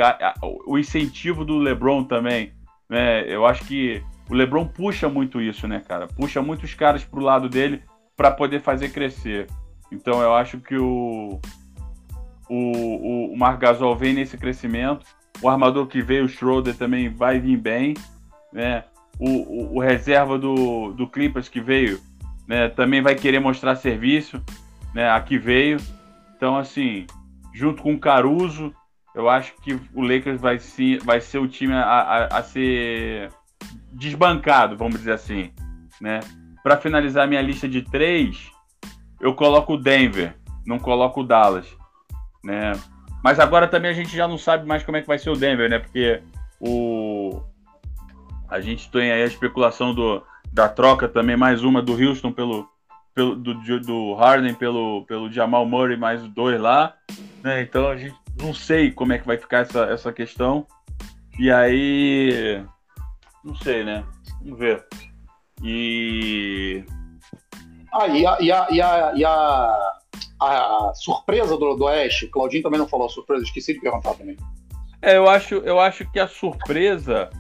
o incentivo do LeBron também, né, eu acho que o LeBron puxa muito isso, né, cara? Puxa muitos caras pro lado dele para poder fazer crescer. Então eu acho que o o, o Marc Gasol vem nesse crescimento. O armador que veio, o Schroeder, também vai vir bem, né? O, o, reserva do, do Clippers que veio, né, também vai querer mostrar serviço, né? Aqui veio. Então, assim, junto com o Caruso, eu acho que o Lakers vai, sim, vai ser o time a, a, a ser desbancado, vamos dizer assim, né? Para finalizar minha lista de três, eu coloco o Denver, não coloco o Dallas, né? Mas agora também a gente já não sabe mais como é que vai ser o Denver, né? Porque o a gente tem aí a especulação do, da troca também, mais uma do Houston pelo, pelo do, do Harden pelo, pelo Jamal Murray, mais dois lá. Né? Então a gente não sei como é que vai ficar essa, essa questão. E aí. Não sei, né? Vamos ver. E. Ah, e a, e a, e a, e a, a surpresa do, do Oeste, Claudinho também não falou a surpresa, esqueci de perguntar também. É, eu acho, eu acho que a surpresa.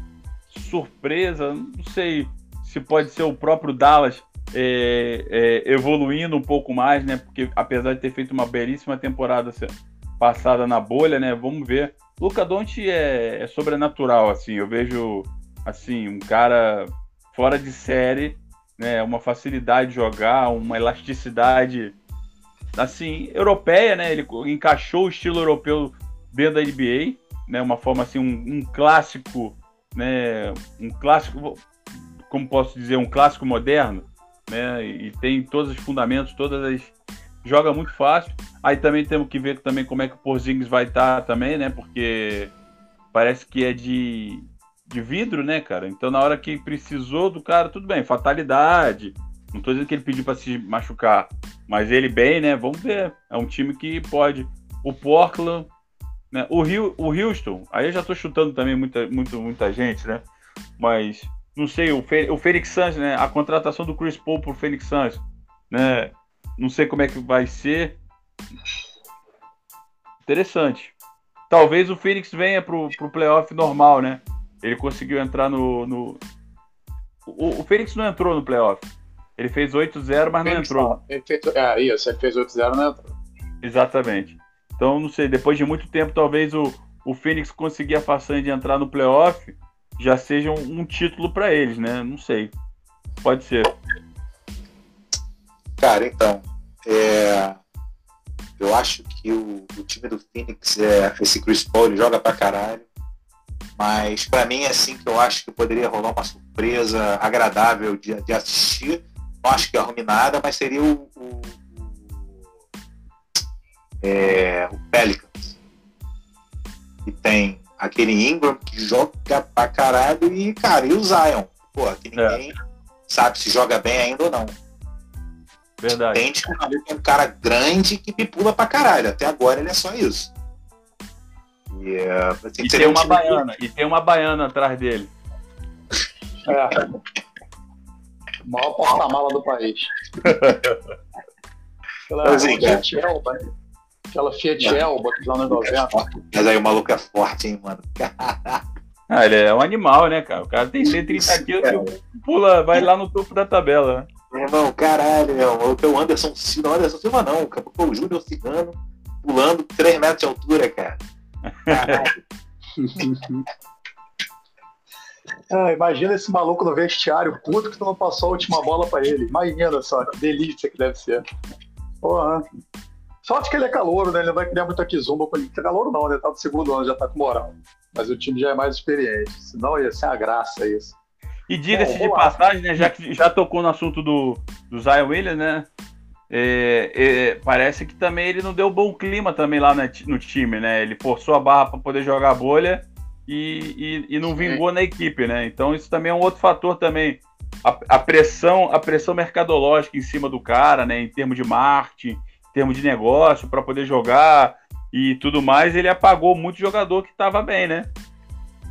Surpresa, não sei se pode ser o próprio Dallas é, é, evoluindo um pouco mais, né? Porque apesar de ter feito uma belíssima temporada passada na bolha, né? Vamos ver. Luca Doncic é, é sobrenatural, assim. Eu vejo, assim, um cara fora de série, né? Uma facilidade de jogar, uma elasticidade, assim, europeia, né? Ele encaixou o estilo europeu dentro da NBA, né? Uma forma assim, um, um clássico, né? Um clássico, como posso dizer, um clássico moderno, né? E tem todos os fundamentos, todas as joga muito fácil. Aí também temos que ver também como é que o Porzingis vai estar tá também, né? Porque parece que é de, de vidro, né, cara? Então na hora que precisou do cara, tudo bem, fatalidade. Não tô dizendo que ele pediu para se machucar, mas ele bem, né? Vamos ver. É um time que pode. O Portland, né? O Rio, o Houston. Aí eu já tô chutando também muita, muito, muita gente, né? Mas não sei, o, Fe, o Fênix Suns, né? A contratação do Chris Paul pro Fênix Suns, né? Não sei como é que vai ser. Interessante. Talvez o Phoenix venha pro, pro playoff normal, né? Ele conseguiu entrar no. no... O, o Phoenix não entrou no playoff. Ele fez 8-0, mas não entrou. Ele fez, é, isso, ele fez 8-0 não entrou. Exatamente. Então, não sei, depois de muito tempo, talvez o, o Phoenix conseguir a façanha de entrar no playoff já seja um, um título para eles, né? Não sei. Pode ser. Cara, então, é... Eu acho que o, o time do Phoenix, é, esse Chris Paul, ele joga pra caralho. Mas para mim é assim que eu acho que poderia rolar uma surpresa agradável de, de assistir. Não acho que arrume nada, mas seria o, o, é, o Pelicans. E tem aquele Ingram que joga pra caralho e, cara, e o Zion. Pô, que ninguém é. sabe se joga bem ainda ou não. Verdade. Entende que o é um cara grande que pula pra caralho. Até agora ele é só isso. E, uh, assim, e tem uma um baiana, que... e tem uma baiana atrás dele. É. O maior porta-mala do país. (laughs) Aquela assim, né? Aquela Fiat é. Elba dos anos 90. Mas aí o maluco é forte, hein, mano. (laughs) Ah, ele é um animal, né, cara? O cara tem 130 quilos, é. pula, vai lá no topo da tabela, né? Meu irmão, caralho, meu. O o Anderson Silva, não, Anderson Silva não, o Júnior Cigano pulando 3 metros de altura, cara. (laughs) ah, imagina esse maluco no vestiário, puto que tu não passou a última bola pra ele. Imagina só, que delícia que deve ser. Porra. Sorte que ele é calouro, né? Ele não vai criar muita quizumba com ele. Calouro não, né? Tá no segundo ano, já tá com moral. Mas o time já é mais experiente. Senão ia ser uma graça isso. E diga-se de passagem, né? Já que já tocou no assunto do, do Zion Williams, né? É, é, parece que também ele não deu bom clima também lá no time, né? Ele forçou a barra para poder jogar a bolha e, e, e não vingou na equipe, né? Então isso também é um outro fator também. A, a, pressão, a pressão mercadológica em cima do cara, né? Em termos de marketing, em termos de negócio, para poder jogar e tudo mais, ele apagou muito jogador que estava bem, né?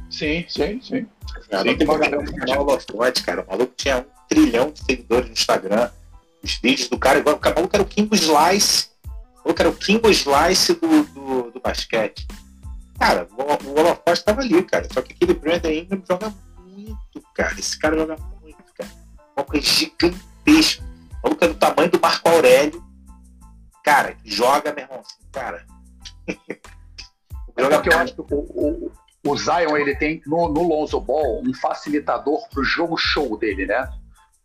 Sim, sim, sim. Cara, tem uma galera cara. O maluco tinha um trilhão de seguidores no Instagram os vídeos do cara, igual o cara era o Kimbo Slice, o cara o Kimbo Slice do, do, do basquete. Cara, o, o holofote estava ali, cara. Só que aquele Brandon Ingram joga muito, cara. Esse cara joga muito, cara. O maluco é gigantesco. O maluco é do tamanho do Marco Aurélio. Cara, joga, meu irmão, cara. (laughs) é porque eu acho que o, o, o Zion ele tem no, no Lonzo Ball um facilitador pro jogo show dele, né?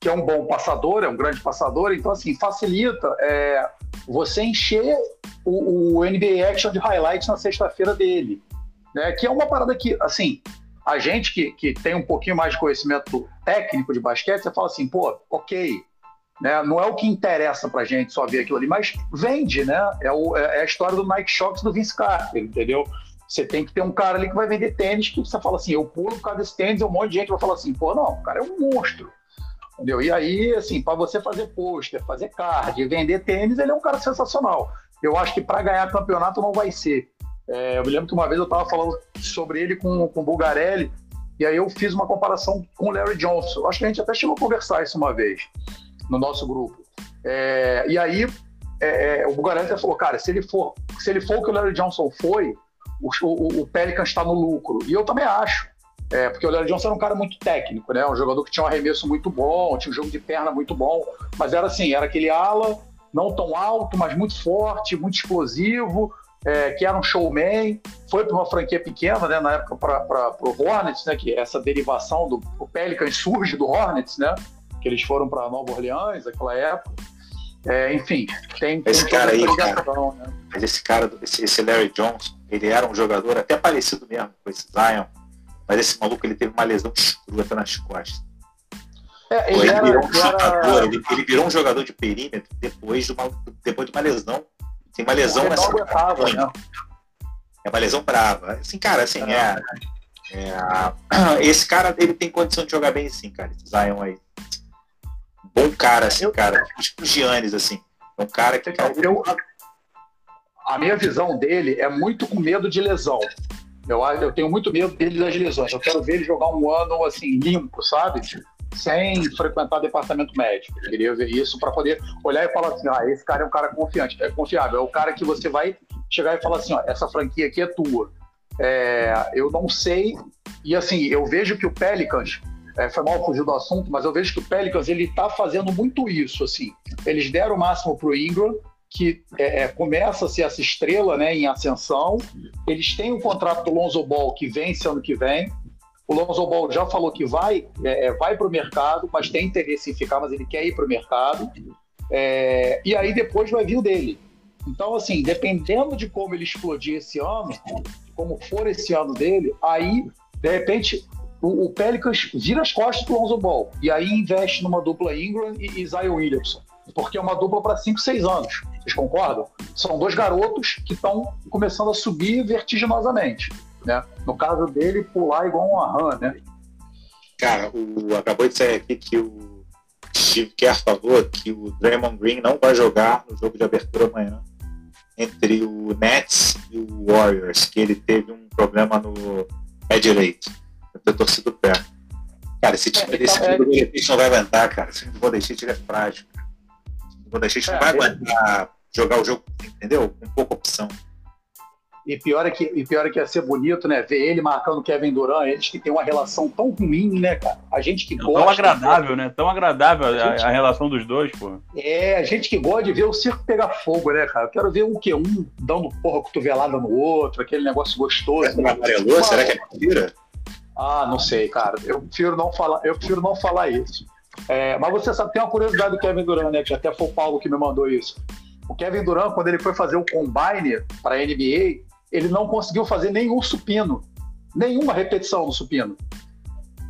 que é um bom passador, é um grande passador, então assim, facilita é, você encher o, o, NBA Action de highlights na sexta-feira dele. Né? Que é uma parada que, assim, a gente que, que tem um pouquinho mais de conhecimento técnico de basquete, você fala assim, pô, ok, né? Não é o que interessa pra gente só ver aquilo ali, mas vende, né? É, o, é a história do Nike Shox do Vince Carter, entendeu? Você tem que ter um cara ali que vai vender tênis que você fala assim, eu pulo por causa desse tênis, um monte de gente vai falar assim, pô, não, o cara é um monstro. Entendeu? E aí, assim, para você fazer pôster, fazer card, vender tênis, ele é um cara sensacional. Eu acho que para ganhar campeonato não vai ser. É, eu me lembro que uma vez eu estava falando sobre ele com, com o Bulgarelli, e aí eu fiz uma comparação com o Larry Johnson. Acho que a gente até chegou a conversar isso uma vez no nosso grupo. É, e aí é, é o Bulgarelli falou, cara, se ele for, se ele for o que o Larry Johnson foi, o, o, o Pelican está no lucro. E eu também acho. É, porque o Larry Johnson era um cara muito técnico, né? Um jogador que tinha um arremesso muito bom, tinha um jogo de perna muito bom, mas era assim, era aquele ala não tão alto, mas muito forte, muito explosivo, é, que era um showman. Foi para uma franquia pequena, né? Na época para o Hornets, né? Que essa derivação do o Pelicans surge do Hornets, né? Que eles foram para Nova Orleans naquela época. É, enfim, tem, esse tem cara aí, cara, né? mas esse cara, esse, esse Larry Johnson, ele era um jogador até parecido mesmo com esse Zion mas esse maluco ele teve uma lesão escrota nas costas. É, ele, ele, virou um jogador, ele, ele, virou um jogador de perímetro depois de uma, depois de uma lesão. Tem uma lesão nessa. Aguentava, né? É uma lesão brava. Assim, cara, assim, é, é, (clears throat) esse cara ele tem condição de jogar bem sim, cara. Esse Zion aí. Bom cara, assim, eu, cara. Tipo Giannis, assim. É um cara que. Eu, a minha visão dele é muito com medo de lesão. Eu, eu tenho muito medo dele das lesões. Eu quero ver ele jogar um ano assim, limpo, sabe? Sem frequentar departamento médico. Eu queria ver isso para poder olhar e falar assim: ah, esse cara é um cara confiante, é confiável. É o cara que você vai chegar e falar assim: ó, essa franquia aqui é tua. É, eu não sei. E assim, eu vejo que o Pelicans. É, foi mal fugir do assunto, mas eu vejo que o Pelicans ele está fazendo muito isso. Assim, eles deram o máximo para o Ingram, que é, é, começa a ser essa estrela né, em ascensão. Eles têm o contrato do Lonzo Ball que vence ano que vem. O Lonzo Ball já falou que vai, é, é vai para o mercado, mas tem interesse em ficar, mas ele quer ir para o mercado. É, e aí depois vai vir o dele. Então, assim, dependendo de como ele explodir esse ano, como for esse ano dele, aí, de repente, o, o Pelicans vira as costas do Lonzo Ball. E aí investe numa dupla Ingram e, e Zion Williamson. Porque é uma dupla para 5, 6 anos. Vocês concordam? São dois garotos que estão começando a subir vertiginosamente. Né? No caso dele, pular igual um Arran, né? Cara, o, acabou de sair aqui que o Steve Kerr falou que o Draymond Green não vai jogar no jogo de abertura amanhã entre o Nets e o Warriors, que ele teve um problema no pé direito. Eu ter torcido o pé. Cara, esse time é, desse então, time é... do não vai aguentar, cara. Esse time do Golden State é frágil. O Golden State é, não vai aguentar jogar o jogo, entendeu? Com pouca opção. E pior, é que, e pior é que ia ser bonito, né? Ver ele marcando Kevin Durant, eles que têm uma relação tão ruim, né, cara? A gente que gosta. Tão agradável, né? Tão agradável a, gente, a, relação dos dois, pô. É, a gente que gosta de ver o circo pegar fogo, né, cara? Eu quero ver um que um dando porra cotovelada no outro, aquele negócio gostoso. Será que amarelou? Será que é mentira? Ah, não sei, cara. Eu prefiro não falar, eu prefiro não falar isso. É, mas você sabe, tem uma curiosidade do Kevin Durant, né? Que até foi o Paulo que me mandou isso. O Kevin Durant, quando ele foi fazer o combine para a NBA, ele não conseguiu fazer nenhum supino, nenhuma repetição do supino.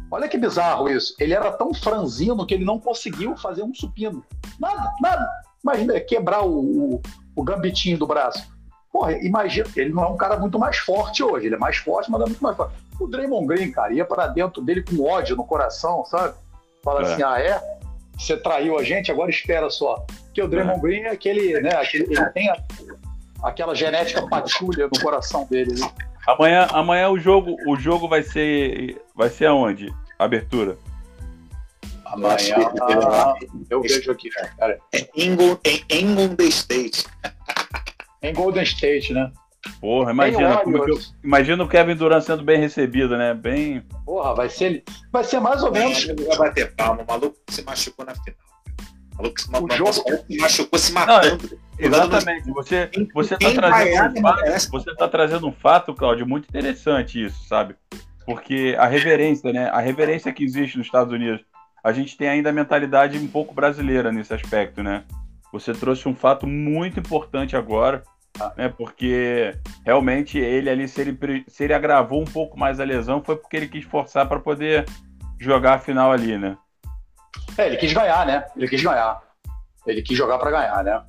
Olha que bizarro isso. Ele era tão franzino que ele não conseguiu fazer um supino. Nada, nada. Imagina quebrar o, o, o gambitinho do braço. Porra, imagina, ele não é um cara muito mais forte hoje, ele é mais forte, mas é muito mais forte. O Draymond Green, cara, ia para dentro dele com ódio no coração, sabe? Fala é. assim, ah, é? Você traiu a gente, agora espera só. Porque o Draymond é. Green é aquele, né, aquele, ele tem a, aquela genética patulha no coração dele. Né? Amanhã, amanhã o jogo, o jogo vai ser, vai ser aonde? Abertura. Amanhã, eu vejo aqui, cara. É em Golden State. Em Golden State, né? Porra, imagina, eu, imagina o Kevin Durant sendo bem recebido, né? Bem. Porra, vai ser, vai ser mais ou menos. Ele vai bater palma, o maluco se machucou na final. O maluco se, o jogo... se machucou se matando. Não, exatamente. Você, você tá trazendo um fato, você tá trazendo um fato, Claudio, muito interessante isso, sabe? Porque a reverência, né? A reverência que existe nos Estados Unidos. A gente tem ainda a mentalidade um pouco brasileira nesse aspecto, né? Você trouxe um fato muito importante agora né? Porque realmente ele ali, se ele, se ele agravou um pouco mais a lesão, foi porque ele quis forçar para poder jogar a final ali, né? É, ele quis ganhar, né? Ele quis ganhar. Ele quis jogar para ganhar, né?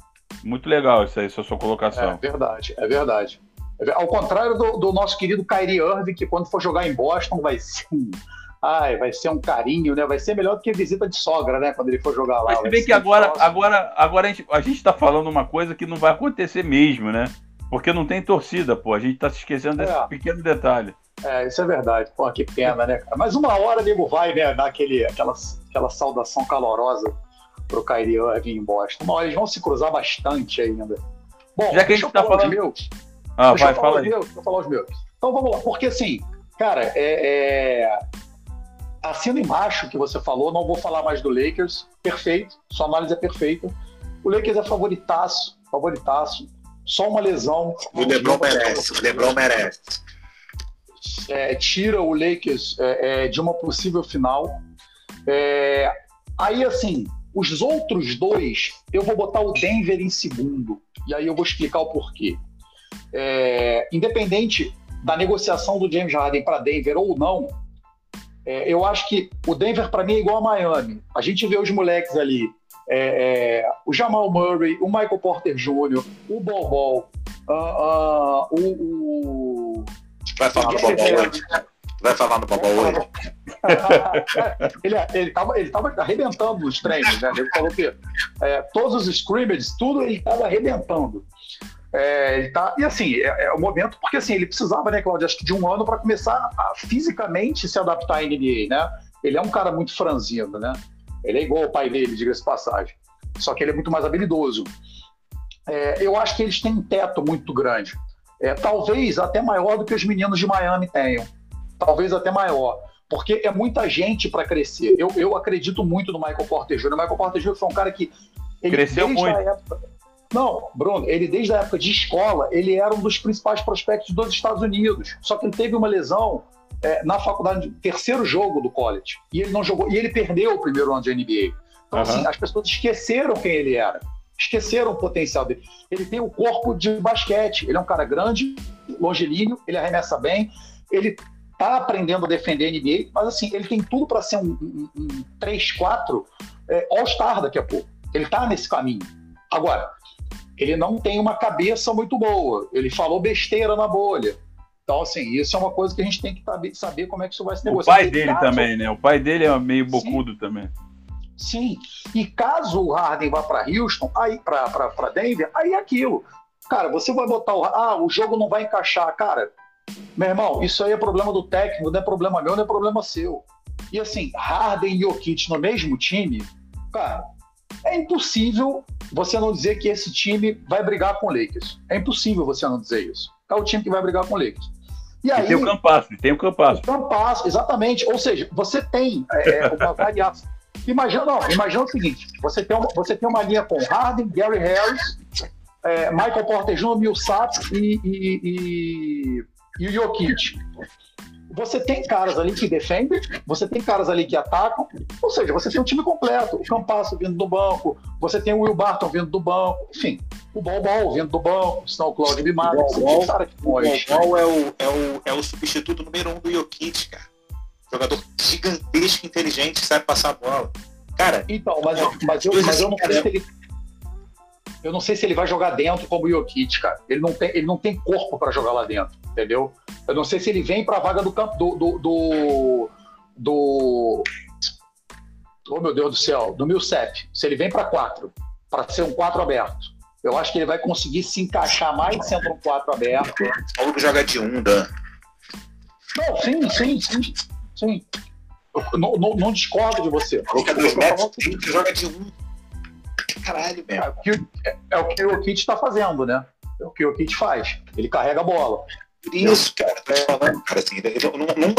Muito legal isso aí, essa sua colocação. É verdade, é verdade. Ao contrário do, do nosso querido Kyrie Irving, que quando for jogar em Boston vai ser ai, vai ser um carinho, né? Vai ser melhor do que visita de sogra, né? Quando ele for jogar lá. Mas se bem que agora, agora, agora a gente, a gente tá falando uma coisa que não vai acontecer mesmo, né? Porque não tem torcida, pô. A gente tá se esquecendo desse é. pequeno detalhe. É, isso é verdade. Pô, que pena, né, cara? Mas uma hora, nego, vai, né? Dar aquele, aquela, aquela saudação calorosa pro Kyrie Irving em Boston. Uma hora eles vão se cruzar bastante ainda. Bom, já que a gente tá falando... meus. Ah, vai, fala aí. Meus, deixa eu falar os meus. Então vamos lá. Porque assim, cara, é, é assino embaixo que você falou, não vou falar mais do Lakers, perfeito, sua análise é perfeita. O Lakers é favoritaço, favoritaço, só uma lesão. O LeBron merece, o LeBron merece. É, tira o Lakers é, é, de uma possível final. É, aí, assim, os outros dois, eu vou botar o Denver em segundo, e aí eu vou explicar o porquê. É, independente da negociação do James Harden para Denver ou não, é, eu acho que o Denver, para mim, é igual a Miami. A gente vê os moleques ali, é, é, o Jamal Murray, o Michael Porter Jr., o Bobol, uh, uh, o, o, Vai falar no Bobol hoje. Vai falar no Bobol hoje. (laughs) ele, ele, tava, ele tava arrebentando os treinos, né? Ele falou que é, todos os scrimmages, tudo ele tava arrebentando. É, ele tá, e assim, é, é, o momento, porque assim, ele precisava, né, Claudio, acho que de um ano para começar a fisicamente se adaptar à NBA, né? Ele é um cara muito franzino, né? Ele é igual ao pai dele, diga-se passagem. Só que ele é muito mais habilidoso. É, eu acho que eles têm um teto muito grande. É, talvez até maior do que os meninos de Miami tenham. Talvez até maior. Porque é muita gente para crescer. Eu, eu acredito muito no Michael Porter Jr. O Michael Porter Jr. foi um cara que. Ele, Cresceu muito. Época, não, Bruno, ele desde a época de escola, ele era um dos principais prospectos dos Estados Unidos. Só que ele teve uma lesão é, na faculdade, terceiro jogo do college. E ele não jogou, e ele perdeu o primeiro ano de NBA. Então, uhum. assim, as pessoas esqueceram quem ele era. Esqueceram o potencial dele. Ele tem o corpo de basquete. Ele é um cara grande, longilíneo, ele arremessa bem, ele tá aprendendo a defender NBA, mas assim, ele tem tudo para ser um, um, um 3-4 é, All-Star daqui a pouco. Ele tá nesse caminho. Agora, ele não tem uma cabeça muito boa. Ele falou besteira na bolha. Então, assim, isso é uma coisa que a gente tem que saber como é que isso vai se negociar. O pai dele caso... também, né? O pai dele é meio bocudo Sim. também. Sim. E caso o Harden vá para Houston, aí para Denver, aí é aquilo. Cara, você vai botar o. Ah, o jogo não vai encaixar. Cara, meu irmão, isso aí é problema do técnico, não é problema meu, não é problema seu. E assim, Harden e Jokic no mesmo time, cara, é impossível você não dizer que esse time vai brigar com o Lakers. É impossível você não dizer isso. É o time que vai brigar com o Lakers. E, aí, tem o Campasso, tem o Campasso. O Campasso, exatamente. Ou seja, você tem é, uma (laughs) variação. Imagina, não, imagina o seguinte: você tem uma, você tem uma linha com Harden, Gary Harris, é, Michael Porter Jr., Millsap e, e, e, e o Jokic você tem caras ali que defendem, você tem caras ali que atacam, ou seja, você tem um time completo. O Campasso vindo do banco, você tem o Will Barton vindo do banco, enfim, o Bol Bol vindo do banco, senão o Claudio Bimac, o Bol é o, é, o, é o substituto número um do Jokic, cara. Jogador gigantesco, inteligente, sabe passar a bola. Cara, então, mas, mas, eu, mas eu não sei se ele eu não sei se ele vai jogar dentro como o Jokic, cara. Ele não tem, ele não tem corpo para jogar lá dentro, entendeu? Eu não sei se ele vem para a vaga do campo do, do, do, do, Oh, meu Deus do céu, do Milcep. Se ele vem para quatro, para ser um quatro aberto. Eu acho que ele vai conseguir se encaixar mais sendo um quatro aberto. Paulo que joga de um, Dan. Não, sim, sim, sim. sim. Não, não, não discordo de você. Fica dois metros, joga de um. Caralho, velho. É, o que, é, é o que o Kit está fazendo, né? É o que o Kit faz. Ele carrega a bola. Isso, cara, tô te falando, cara, assim, numa,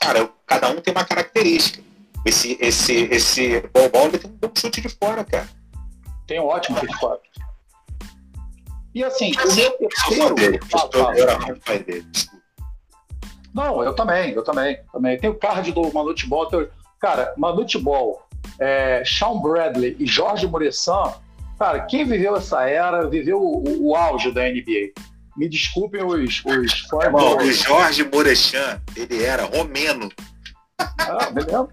cara, cada um tem uma característica. Esse, esse, esse Bol ele tem um bom chute de fora, cara. Tem um ótimo chute de fora. E assim, o meu terceiro. Dele, dele, Não, eu também, eu também. também. Tem o card do Manute Ball. Cara, Manute Ball, é, Sean Bradley e Jorge Muresan, cara, quem viveu essa era viveu o, o auge da NBA. Me desculpem os, os Bom, O Jorge Morechan, ele era romeno. Ah, beleza.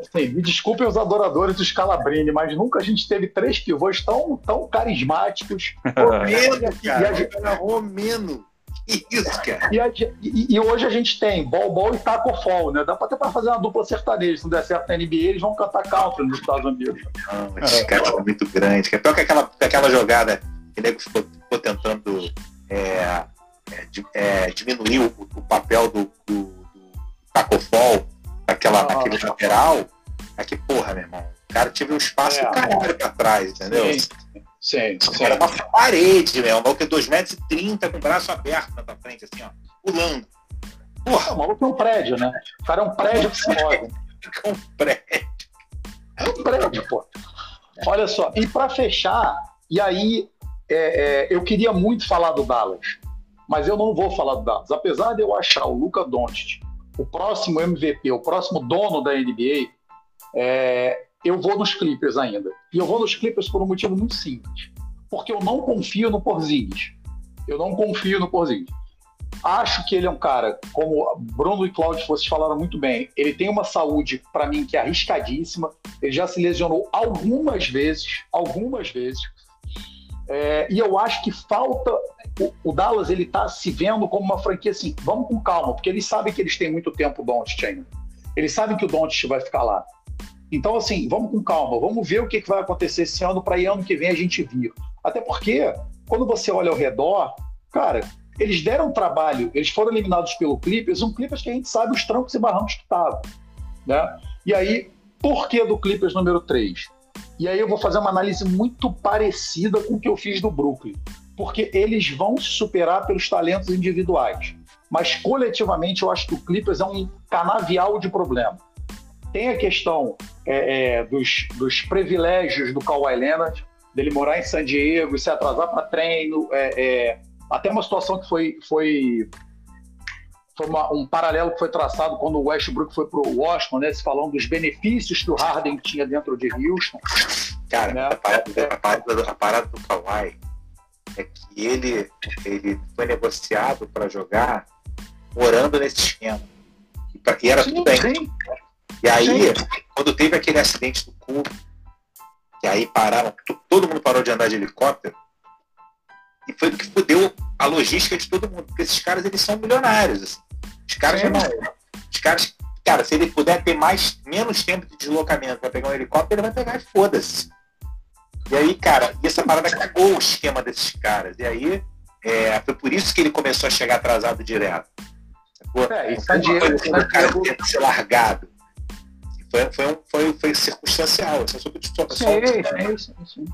Assim, me desculpem os adoradores do Scalabrini, mas nunca a gente teve três pivôs tão, tão carismáticos. (laughs) Romeno, cara. E a era romeno. Isso, cara. E, a, e, e, hoje a gente tem Bol Bol e Taco Fall, né? Dá pra até pra fazer uma dupla sertaneja. Se não der certo na NBA, eles vão cantar country nos Estados Unidos. Não, esses caras são muito grandes. É pior que aquela, aquela jogada que nego ficou, ficou tentando é, é, é, diminuir o, o, papel do, do, do Cacofol naquela, ah, naquele lateral, é que, porra, meu irmão, o cara tive um espaço é, do caralho pra trás, entendeu? Sim, sim. sim. Era uma parede, meu, o maluco é 2,30m com o braço aberto na tua frente, assim, ó, pulando. Porra. O maluco é um prédio, né? O cara é um prédio que se move. (laughs) É um prédio. É um prédio, pô. Olha só, e para fechar, e aí é, é, eu queria muito falar do Dallas, mas eu não vou falar do Dallas. Apesar de eu achar o Luca Doncic o próximo MVP, o próximo dono da NBA, é, eu vou nos Clippers ainda. E eu vou nos Clippers por um motivo muito simples. Porque eu não confio no Porzingis. Eu não confio no Porzingis. Acho que ele é um cara, como Bruno e Claudio vocês falaram muito bem, ele tem uma saúde, para mim, que é arriscadíssima. Ele já se lesionou algumas vezes, algumas vezes. É, e eu acho que falta. O, o, Dallas ele tá se vendo como uma franquia assim, vamos com calma, porque eles sabem que eles têm muito tempo o Doncic ainda. Eles sabem que o Doncic vai ficar lá. Então, assim, vamos com calma, vamos ver o que, que vai acontecer esse ano para ano que vem a gente vir. Até porque, quando você olha ao redor, cara, eles deram trabalho, eles foram eliminados pelo Clippers, um Clippers que a gente sabe os trancos e barrancos que estavam. Né? E aí, por que do Clippers número 3? E aí eu vou fazer uma análise muito parecida com o que eu fiz do Brooklyn, porque eles vão se superar pelos talentos individuais. Mas coletivamente eu acho que o Clippers é um canavial de problema. Tem a questão é, é, dos, dos, privilégios do Kawhi Leonard, dele morar em San Diego se atrasar para treino. É, é, até uma situação que foi, foi foi uma, um paralelo que foi traçado quando o Westbrook foi para o Washington, né, se falando dos benefícios que o Harden tinha dentro de Houston. Cara, né? a, parada, a, parada, a parada do Kawhi é que ele, ele foi negociado para jogar morando nesse esquema. E, e era sim, tudo bem. Sim. E aí, sim. quando teve aquele acidente do cu, que aí pararam, todo mundo parou de andar de helicóptero, e foi o que fudeu a logística de todo mundo, porque esses caras eles são milionários. Assim. Os caras não. Os caras, cara, se ele puder ter mais, menos tempo de deslocamento para pegar um helicóptero, ele vai pegar e foda-se. E aí, cara, essa parada cagou o esquema desses caras. E aí, é, foi por isso que ele começou a chegar atrasado direto. É, isso é dinheiro, assim, o cara ter ser largado. Foi, foi, foi, foi circunstancial. Essa sim, sim, sim, sim.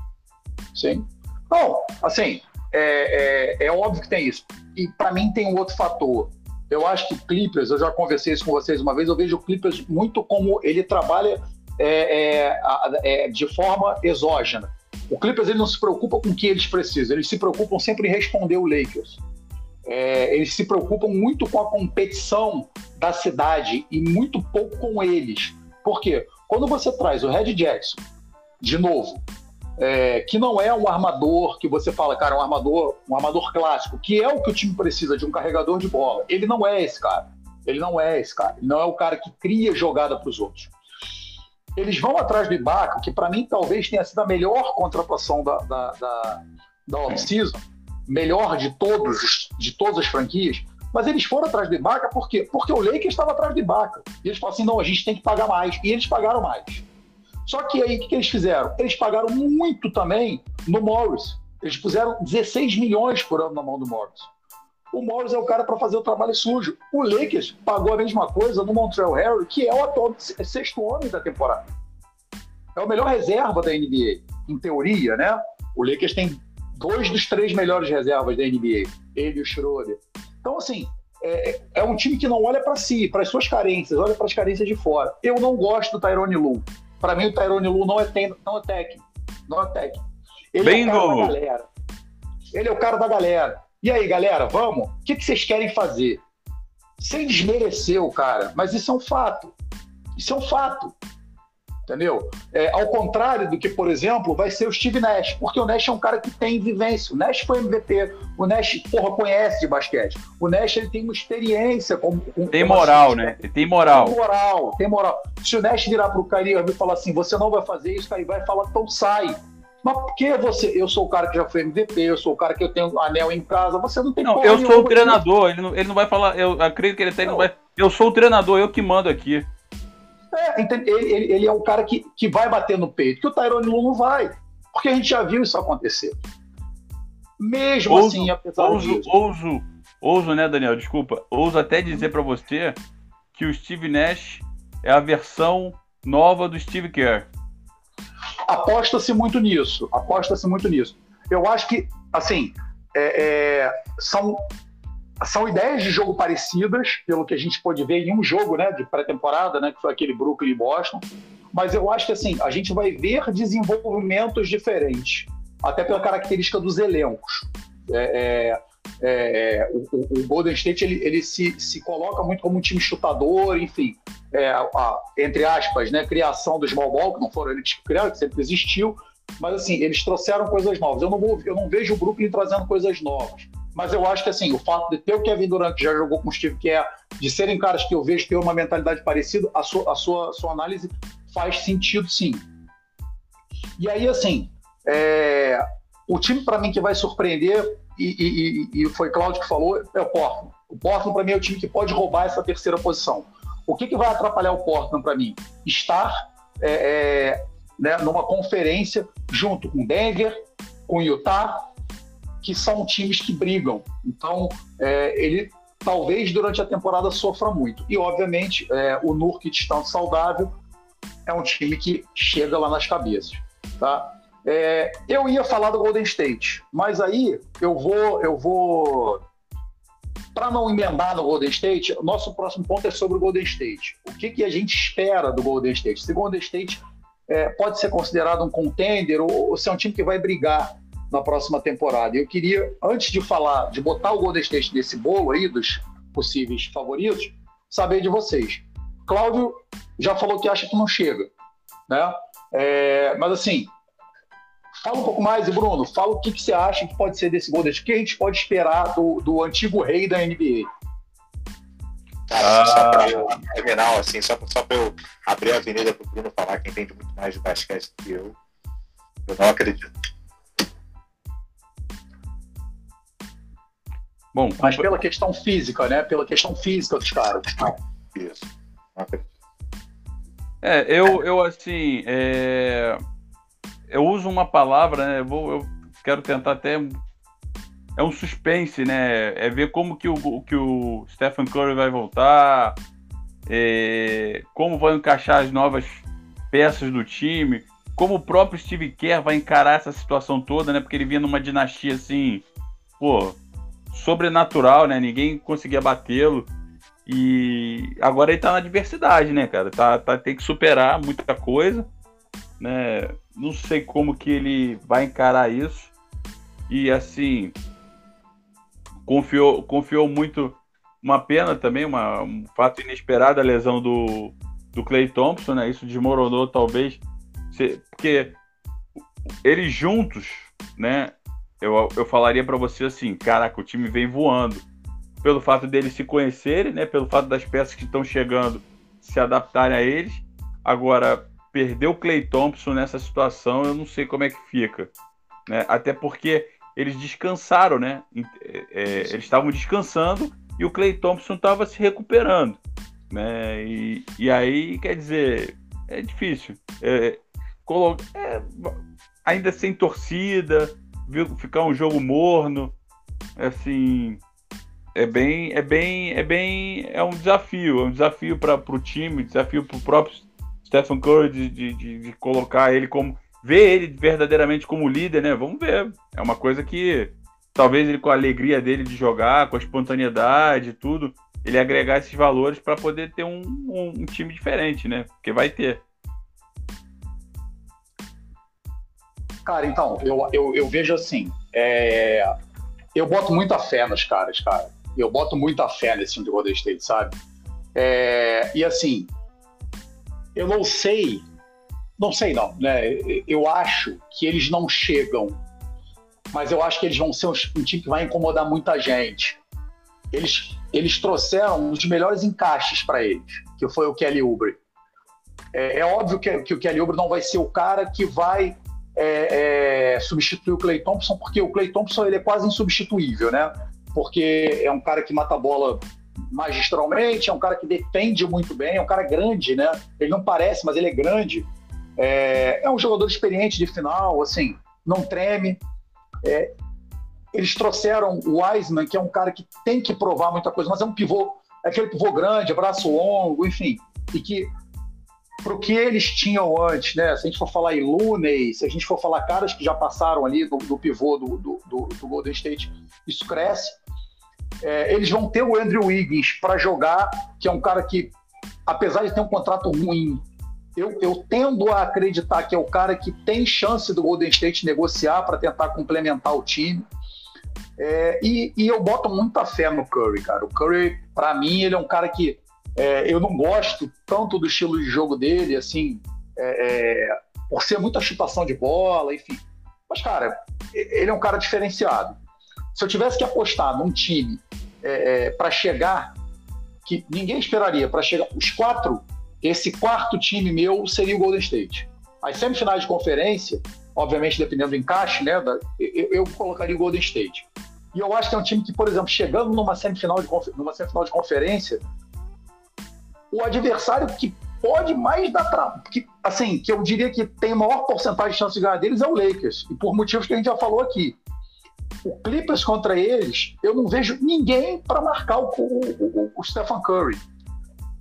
Sim. Bom, assim, é, é, é óbvio que tem isso. E para mim tem um outro fator. Eu acho que Clippers, eu já conversei isso com vocês uma vez, eu vejo o Clippers muito como ele trabalha é, é, é, de forma exógena. O Clippers ele não se preocupa com o que eles precisam, eles se preocupam sempre em responder o Lakers. É, eles se preocupam muito com a competição da cidade e muito pouco com eles. Por quê? Quando você traz o Red Jackson, de novo, é, que não é um armador que você fala, cara, um armador, um armador clássico, que é o que o time precisa de um carregador de bola. Ele não é esse cara. Ele não é esse cara. Ele não é o cara que cria jogada para os outros. Eles vão atrás do Ibaka, que para mim talvez tenha sido a melhor contratação da, da, da, da off-season, melhor de todos, de todas as franquias. Mas eles foram atrás do Ibaka por quê? Porque o Lakers estava atrás do Ibaka. E eles falaram assim: não, a gente tem que pagar mais. E eles pagaram mais. Só que aí, o que, eles fizeram? Eles pagaram muito também no Morris. Eles puseram 16 milhões por ano na mão do Morris. O Morris é o cara para fazer o trabalho sujo. O Lakers pagou a mesma coisa no Montreal Harry, que é o atual sexto homem da temporada. É o melhor reserva da NBA, em teoria, né? O Lakers tem dois dos três melhores reservas da NBA, ele e o Schroeder. Então, assim, é, é um time que não olha para si, para as suas carências, olha para as carências de fora. Eu não gosto do Tyrone Lue. Para mim, o Tyrone Lu não é, ten, não é técnico. Não é técnico. Ele Bem é o cara da galera. Ele é o cara da galera. E aí, galera, vamos? O que, que vocês querem fazer? Sem desmerecer o cara, mas isso é um fato. Isso é um fato entendeu? É, ao contrário do que, por exemplo, vai ser o Steve Nash, porque o Nash é um cara que tem vivência. O Nash foi MVP, o Nash, porra, conhece de basquete. O Nash, ele tem uma experiência com... com tem moral, né? Ele tem moral. Tem moral, tem moral. Se o Nash virar pro Kyrie e falar assim, você não vai fazer isso, aí vai falar, então sai. Mas por que você. Eu sou o cara que já foi MVP, eu sou o cara que eu tenho anel em casa, você não tem Não, eu sou o treinador, ele não, ele não vai falar. Eu acredito que ele tem, não. não vai. Eu sou o treinador, eu que mando aqui. É, ele, ele, é um cara que, que vai bater no peito, que o Tyrone Lu não vai, porque a gente já viu isso acontecer. Mesmo ouso, assim, apesar ouso, disso. Ouso, ouso, né, Daniel? Desculpa. Ouso até dizer para você que o Steve Nash é a versão nova do Steve Kerr. Aposta-se muito nisso. Aposta-se muito nisso. Eu acho que, assim, é, é, são são ideias de jogo parecidas, pelo que a gente pôde ver em um jogo né, de pré-temporada, né, que foi aquele Brooklyn e Boston. Mas eu acho que assim, a gente vai ver desenvolvimentos diferentes, até pela característica dos elencos. É, é, é, o, o, Golden State ele, ele se, se coloca muito como um time chutador, enfim, é, a, entre aspas, né, criação do small ball, que não foram eles que criaram, que sempre existiu, mas assim, eles trouxeram coisas novas. Eu não, vou, eu não vejo o Brooklyn trazendo coisas novas mas eu acho que assim, o fato de ter o Kevin Durant que já jogou com o Steve Kerr, de serem caras que eu vejo ter uma mentalidade parecida, a sua, a sua, sua análise faz sentido sim. E aí, assim, é, o time para mim que vai surpreender, e, e, e, foi Cláudio que falou, é o Portland. O Portland para mim é o time que pode roubar essa terceira posição. O que, que vai atrapalhar o Portland para mim? Estar é, é, né, numa conferência junto com Denver, com Utah que são times que brigam. Então, é, ele talvez durante a temporada sofra muito. E, obviamente, é, o Nurkic estando saudável é um time que chega lá nas cabeças. Tá? É, eu ia falar do Golden State, mas aí eu vou, eu vou para não emendar no Golden State, nosso próximo ponto é sobre o Golden State. O que, que a gente espera do Golden State? Se o Golden State é, pode ser considerado um contender ou, ou se é um time que vai brigar na próxima temporada. Eu queria, antes de falar, de botar o Golden State nesse bolo aí dos possíveis favoritos, saber de vocês. Cláudio já falou que acha que não chega, né? É, mas assim, Fala um pouco mais, Bruno. Fala o que, que você acha que pode ser desse Golden State. O que a gente pode esperar do, do antigo rei da NBA? Cara, ah. só para eu terminar, assim, só, só para eu abrir a avenida para o Bruno falar que entende muito mais de basquete do que eu. Eu não acredito. Bom, mas pela questão física, né? Pela questão física dos caras. Isso. É, eu, eu assim, é... eu uso uma palavra, né? Eu, vou, eu quero tentar até é um suspense, né? É ver como que o, que o Stephen Curry vai voltar, é, como vão encaixar as novas peças do time, como o próprio Steve Kerr vai encarar essa situação toda, né? Porque ele vinha numa dinastia assim, pô, sobrenatural, né? Ninguém conseguia batê-lo. E agora ele tá na diversidade, né, cara? Tá, tá, tem que superar muita coisa, né? Não sei como que ele vai encarar isso. E assim, confiou, confiou muito. Uma pena também, uma, um fato inesperado, a lesão do, do Clay Thompson, né? Isso desmoronou talvez, porque eles juntos, né? Eu, eu falaria para você assim, caraca, o time vem voando. Pelo fato deles se conhecerem, né? Pelo fato das peças que estão chegando se adaptarem a eles. Agora, perder o Clay Thompson nessa situação, eu não sei como é que fica. Né? Até porque eles descansaram, né? É, é, eles estavam descansando e o Clay Thompson estava se recuperando, né? E, e aí, quer dizer, é difícil. É, é, ainda sem torcida, ficar um jogo morno, assim, é bem, é bem, é bem, é um desafio, é um desafio para o time, desafio para o próprio Stephen Curry de, de, de, colocar ele como ver ele verdadeiramente como líder, né? Vamos ver. É uma coisa que talvez ele com a alegria dele de jogar, com a espontaneidade tudo, ele agregar esses valores para poder ter um, um, um, time diferente, né? Porque vai ter. Cara, então, eu, eu, eu vejo assim, é... eu boto muita fé nos caras, cara. Eu boto muita fé nesse time do Golden State, sabe? É... E assim, eu não sei não sei não, né? Eu acho que eles não chegam, mas eu acho que eles vão ser um time que vai incomodar muita gente. Eles, eles trouxeram um dos melhores encaixes para eles, que foi o Kelly Oubre. É, é óbvio que, que, o Kelly Oubre não vai ser o cara que vai é, é, substituir o Clay Thompson, porque o Clay Thompson ele é quase insubstituível, né? Porque é um cara que mata a bola magistralmente, é um cara que defende muito bem, é um cara grande, né? Ele não parece, mas ele é grande. É, é um jogador experiente de final, assim, não treme. É, eles trouxeram o Wiseman, que é um cara que tem que provar muita coisa, mas é um pivô, é aquele pivô grande, braço longo, enfim, e que para o que eles tinham antes, né? Se a gente for falar em Looney, se a gente for falar caras que já passaram ali do, do pivô do, do, do, Golden State, isso cresce. É, eles vão ter o Andrew Wiggins para jogar, que é um cara que, apesar de ter um contrato ruim, eu, eu tendo a acreditar que é o cara que tem chance do Golden State negociar para tentar complementar o time. É, e, e, eu boto muita fé no Curry, cara. O Curry, para mim, ele é um cara que é, eu não gosto tanto do estilo de jogo dele, assim, é, é por ser muita chutação de bola, enfim. Mas, cara, ele é um cara diferenciado. Se eu tivesse que apostar num time é, é, para chegar, que ninguém esperaria, para chegar, os quatro esse quarto time meu seria o Golden State. As semifinais de conferência, obviamente dependendo do encaixe, né, eu, eu, colocaria o Golden State. E eu acho que é um time que, por exemplo, chegando numa semifinal de, numa semifinal de conferência, o adversário que pode mais dar tra... que assim, que eu diria que tem maior porcentagem de chance de ganhar deles é o Lakers, e por motivos que a gente já falou aqui. O Clippers contra eles, eu não vejo ninguém para marcar o, o, o, o Stephen Curry.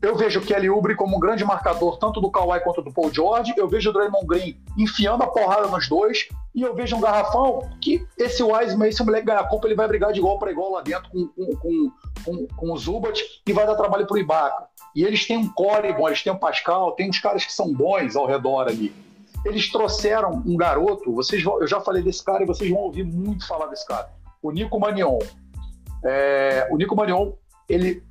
Eu vejo o Kelly Oubre como um grande marcador, tanto do Kawhi quanto do Paul George. Eu vejo o Draymond Green enfiando a porrada nos dois. E eu vejo um garrafão que esse Wiseman, esse moleque ganhar a Copa, ele vai brigar de igual para igual lá dentro com, com, com, com, com o Zubat e vai dar trabalho pro Ibaka. E eles têm um core bom, eles têm um Pascal, tem uns caras que são bons ao redor ali. Eles trouxeram um garoto, vocês vão, eu já falei desse cara e vocês vão ouvir muito falar desse cara, o Nico Manion. É, o Nico Manion, ele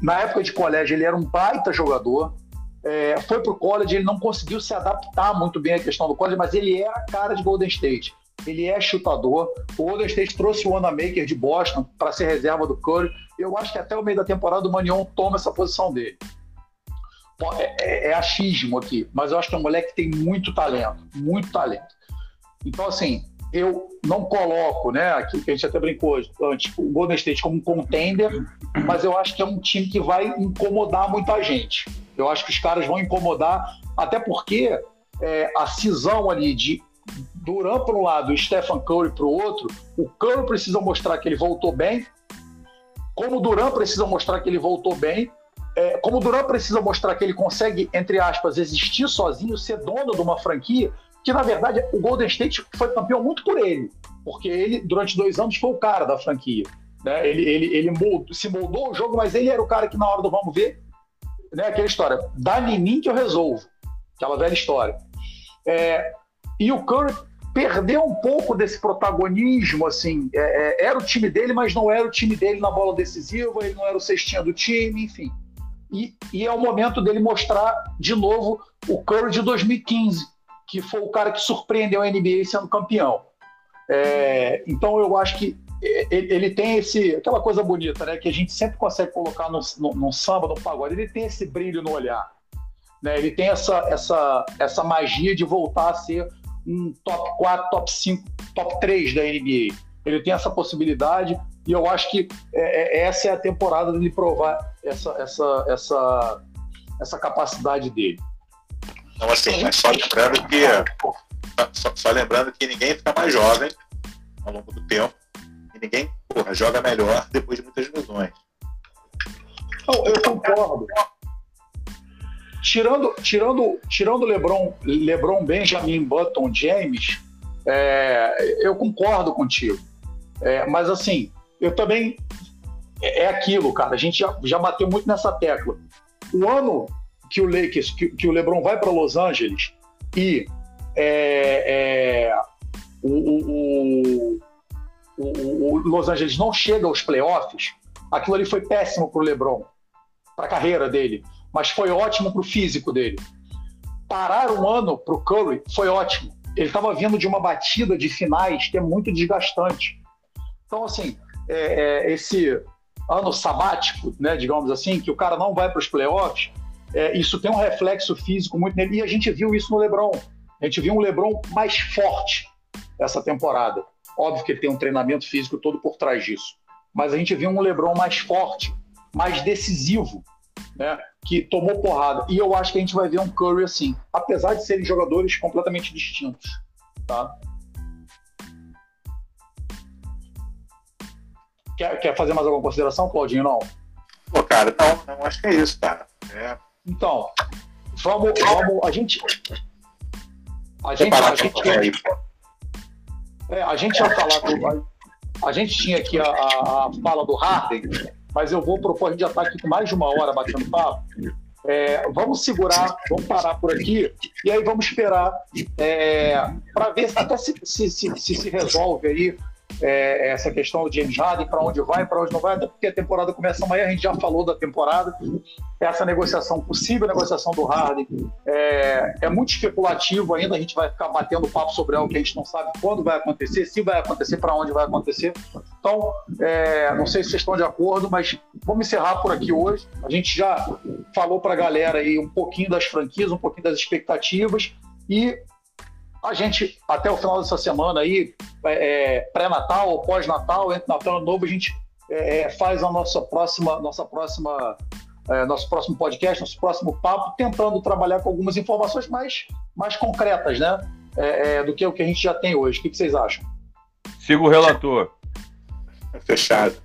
na época de colégio, ele era um baita jogador. é, foi para o college, ele não conseguiu se adaptar muito bem à questão do college, mas ele é a cara de Golden State. Ele é chutador. O Golden State trouxe o Wanamaker de Boston para ser reserva do Curry. Eu acho que até o meio da temporada o Manion toma essa posição dele. É, é, é, achismo aqui, mas eu acho que é um moleque que tem muito talento, muito talento. Então, assim, eu não coloco, né, aqui que a gente até brincou antes, o Golden State como um contender, mas eu acho que é um time que vai incomodar muita gente. Eu acho que os caras vão incomodar, até porque é, a cisão ali de Duran para um lado e Stephen Curry para o outro, o Curry precisa mostrar que ele voltou bem, como o Duran precisa mostrar que ele voltou bem, é, como o Duran precisa mostrar que ele consegue, entre aspas, existir sozinho, ser dono de uma franquia, que na verdade o Golden State foi campeão muito por ele, porque ele, durante dois anos, foi o cara da franquia. Né? Ele, ele, ele moldou, se moldou o jogo, mas ele era o cara que na hora do vamos ver, né? aquela história, dá em mim que eu resolvo, aquela velha história. É, e o Curry perdeu um pouco desse protagonismo, assim, é, é, era o time dele, mas não era o time dele na bola decisiva, ele não era o cestinha do time, enfim. E, e é o momento dele mostrar de novo o Curry de 2015, que foi o cara que surpreendeu a NBA sendo campeão. É, então eu acho que ele, ele, tem esse aquela coisa bonita, né, que a gente sempre consegue colocar no, no samba, no pagode. Ele tem esse brilho no olhar, né? Ele tem essa essa essa magia de voltar a ser um top 4, top 5, top 3 da NBA. Ele tem essa possibilidade e eu acho que é, é, essa é a temporada dele provar essa, essa, essa, essa capacidide dele. Então, assim, mas só lembrando que só, só, lembrando que ninguém fica mais jovem ao longo do tempo e ninguém porra, joga melhor depois de muitas lesões. Eu concordo. Tirando, tirando, tirando LeBron, LeBron, Benjamin, Button, James, é, eu concordo contigo. É, mas assim, eu também é, é aquilo, cara. A gente já, já bateu muito nessa tecla. O ano que o Lakers, que, que o LeBron vai para Los Angeles e é, é, o, o, o, o, Los Angeles não chega aos playoffs, aquilo ali foi péssimo para o LeBron, para a carreira dele, mas foi ótimo para o físico dele. Parar um ano para o Curry foi ótimo. Ele estava vindo de uma batida de finais que é muito desgastante. Então, assim, é, é, esse ano sabático, né, digamos assim, que o cara não vai para os playoffs, é, isso tem um reflexo físico muito nele. E a gente viu isso no LeBron. A gente viu um LeBron mais forte essa temporada. Óbvio que ele tem um treinamento físico todo por trás disso. Mas a gente viu um LeBron mais forte, mais decisivo, né? que tomou porrada. E eu acho que a gente vai ver um Curry assim, apesar de serem jogadores completamente distintos. Tá? Quer, quer fazer mais alguma consideração, Claudinho? Não? Pô, cara, não, não acho que é isso, cara. É. Então, vamos, vamos. A gente. A gente. A gente, é, a gente ia falar. Do, a, a, gente tinha aqui a, a, a, fala do Harden, mas eu vou propor, a gente já está aqui com mais de uma hora batendo papo. É, vamos segurar, vamos parar por aqui e aí vamos esperar é, para ver até se se, se, se, se resolve aí é, essa questão do James Harden, para onde vai, para onde não vai, até porque a temporada começa amanhã, a gente já falou da temporada, essa negociação, possível negociação do Harden, é, é, muito especulativo ainda, a gente vai ficar batendo papo sobre algo que a gente não sabe quando vai acontecer, se vai acontecer, para onde vai acontecer. Então, é, não sei se vocês estão de acordo, mas vamos encerrar por aqui hoje. A gente já falou para a galera aí um pouquinho das franquias, um pouquinho das expectativas e a gente, até o final dessa semana aí, é, é pré-natal ou pós-natal, entre Natal e Novo, a gente é, é, faz a nossa próxima, nossa próxima, é, nosso próximo podcast, nosso próximo papo, tentando trabalhar com algumas informações mais, mais concretas, né? É, é do que o que a gente já tem hoje. O que, que vocês acham? Siga o relator. Fechado.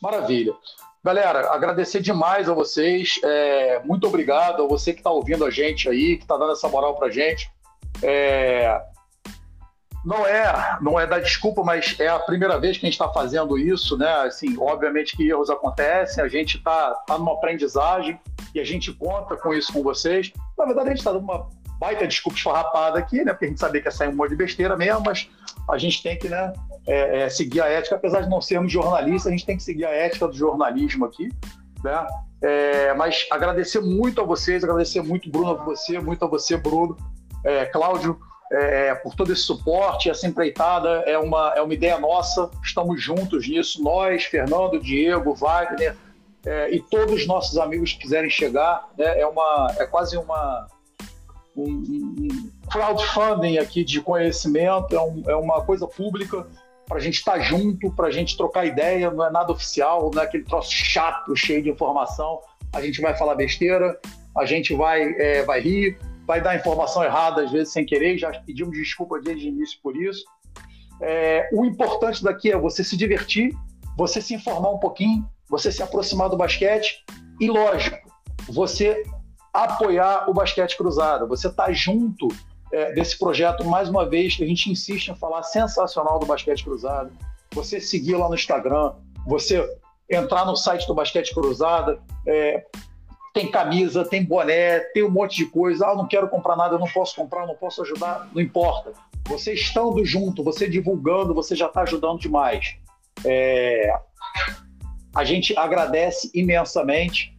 Maravilha. Galera, agradecer demais a vocês. É, muito obrigado a você que está ouvindo a gente aí, que está dando essa moral para gente. É, não é, não é dar desculpa, mas é a primeira vez que a gente está fazendo isso, né? Assim, obviamente que erros acontecem, a gente está tá numa aprendizagem e a gente conta com isso com vocês. Na verdade, a gente está dando uma baita desculpa esfarrapada aqui, né? Porque a gente sabia que ia sair um monte de besteira mesmo, mas a gente tem que, né, é, é, seguir a ética, apesar de não sermos jornalistas, a gente tem que seguir a ética do jornalismo aqui. né? É, mas agradecer muito a vocês, agradecer muito, Bruno, a você, muito a você, Bruno, é, Cláudio, é, por todo esse suporte, essa empreitada é uma, é uma ideia nossa, estamos juntos nisso, nós, Fernando, Diego, Wagner é, e todos os nossos amigos que quiserem chegar, né, é, uma, é quase uma, um, um crowdfunding aqui de conhecimento, é, um, é uma coisa pública para a gente estar tá junto, para a gente trocar ideia, não é nada oficial, não é aquele troço chato, cheio de informação. A gente vai falar besteira, a gente vai, é, vai rir, vai dar informação errada, às vezes sem querer, já pedimos desculpa desde o início por isso. É, o importante daqui é você se divertir, você se informar um pouquinho, você se aproximar do basquete e, lógico, você apoiar o basquete cruzado, você tá junto é, desse projeto, mais uma vez, a gente insiste em falar sensacional do Basquete Cruzado. Você seguir lá no Instagram, você entrar no site do Basquete Cruzada, é, tem camisa, tem boné, tem um monte de coisa. Ah, não quero comprar nada, não posso comprar, não posso ajudar, não importa. Você estando junto, você divulgando, você já está ajudando demais. É, a gente agradece imensamente.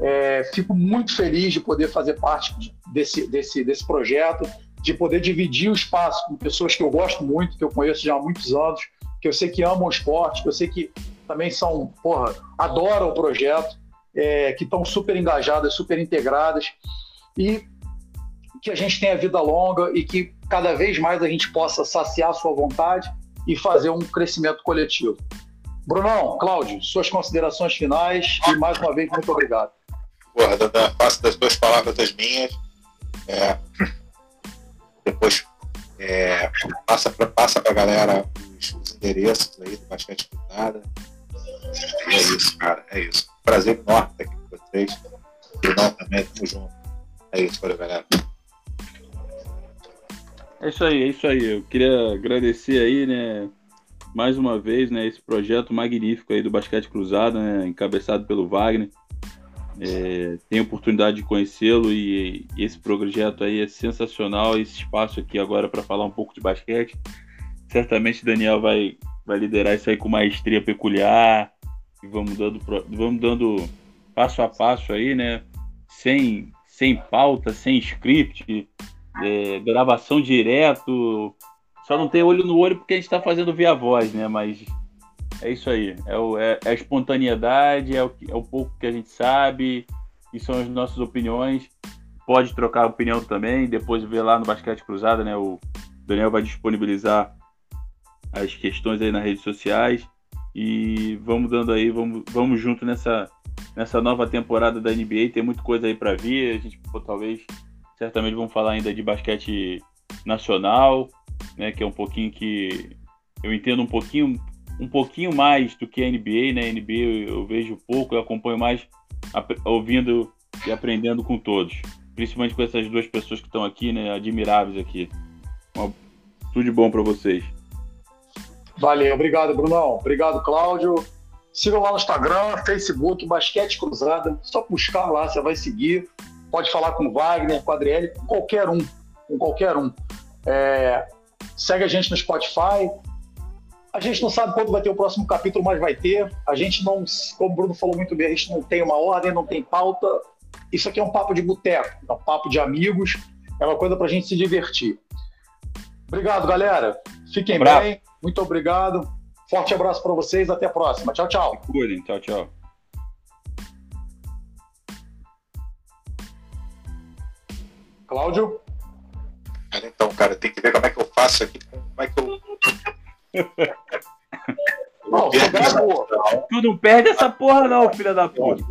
É, fico muito feliz de poder fazer parte desse, desse, desse projeto de poder dividir o espaço com pessoas que eu gosto muito, que eu conheço já há muitos anos, que eu sei que amam o esporte, que eu sei que também são, porra, adoram o projeto, é, que estão super engajadas, super integradas e que a gente tenha vida longa e que cada vez mais a gente possa saciar sua vontade e fazer um crescimento coletivo. Brunão, Cláudio, suas considerações finais e mais uma vez muito obrigado. Porra, faço das duas palavras das minhas. É, depois é, passa para passa a galera os, os, endereços aí do Basquete Cuidada. É isso, cara. É isso. Prazer enorme estar aqui com vocês. Final também, tamo junto. É isso, valeu, galera. É isso aí, é isso aí. Eu queria agradecer aí, né, mais uma vez, né, esse projeto magnífico aí do Basquete Cruzado, né, encabeçado pelo Wagner. É, tenho oportunidade de conhecê-lo e, e, esse projeto aí é sensacional. Esse espaço aqui agora para falar um pouco de basquete. Certamente Daniel vai, vai liderar isso aí com maestria peculiar. E vamos dando, vamos dando passo a passo aí, né? Sem, sem pauta, sem script, é, gravação direto. Só não tem olho no olho porque a gente está fazendo via voz, né? Mas é isso aí. É, o, é, é a espontaneidade, é o, é o pouco que a gente sabe, e são as nossas opiniões. Pode trocar opinião também, depois ver lá no Basquete Cruzada, né? O Daniel vai disponibilizar as questões aí nas redes sociais. E vamos dando aí, vamos, vamos junto nessa, nessa nova temporada da NBA. Tem muita coisa aí para vir. A gente pô, talvez, certamente, vamos falar ainda de basquete nacional, né? Que é um pouquinho que eu entendo um pouquinho um pouquinho mais do que a NBA, né? A NBA eu, eu vejo pouco, eu acompanho mais ouvindo e aprendendo com todos. Principalmente com essas duas pessoas que estão aqui, né? Admiráveis aqui. Tudo de bom para vocês. Valeu, obrigado, Brunão. Obrigado, Cláudio. Sigam lá no Instagram, Facebook, Basquete Cruzada. Só buscar lá, você vai seguir. Pode falar com o Wagner, com a Adriele, com qualquer um. Com qualquer um. É, segue a gente no Spotify, a gente não sabe quando vai ter o próximo capítulo, mas vai ter. A gente não, como o Bruno falou muito bem, a gente não tem uma ordem, não tem pauta. Isso aqui é um papo de boteco, é um papo de amigos, é uma coisa para a gente se divertir. Obrigado, galera. Fiquem bem. Muito obrigado. Forte abraço para vocês. Até a próxima. Tchau, tchau. Cuidem. Tchau, tchau. Cláudio? Então, cara, tem que ver como é que eu faço aqui. Como é que eu não, (laughs) você gravou. Tu não perde essa porra, não, filha da puta.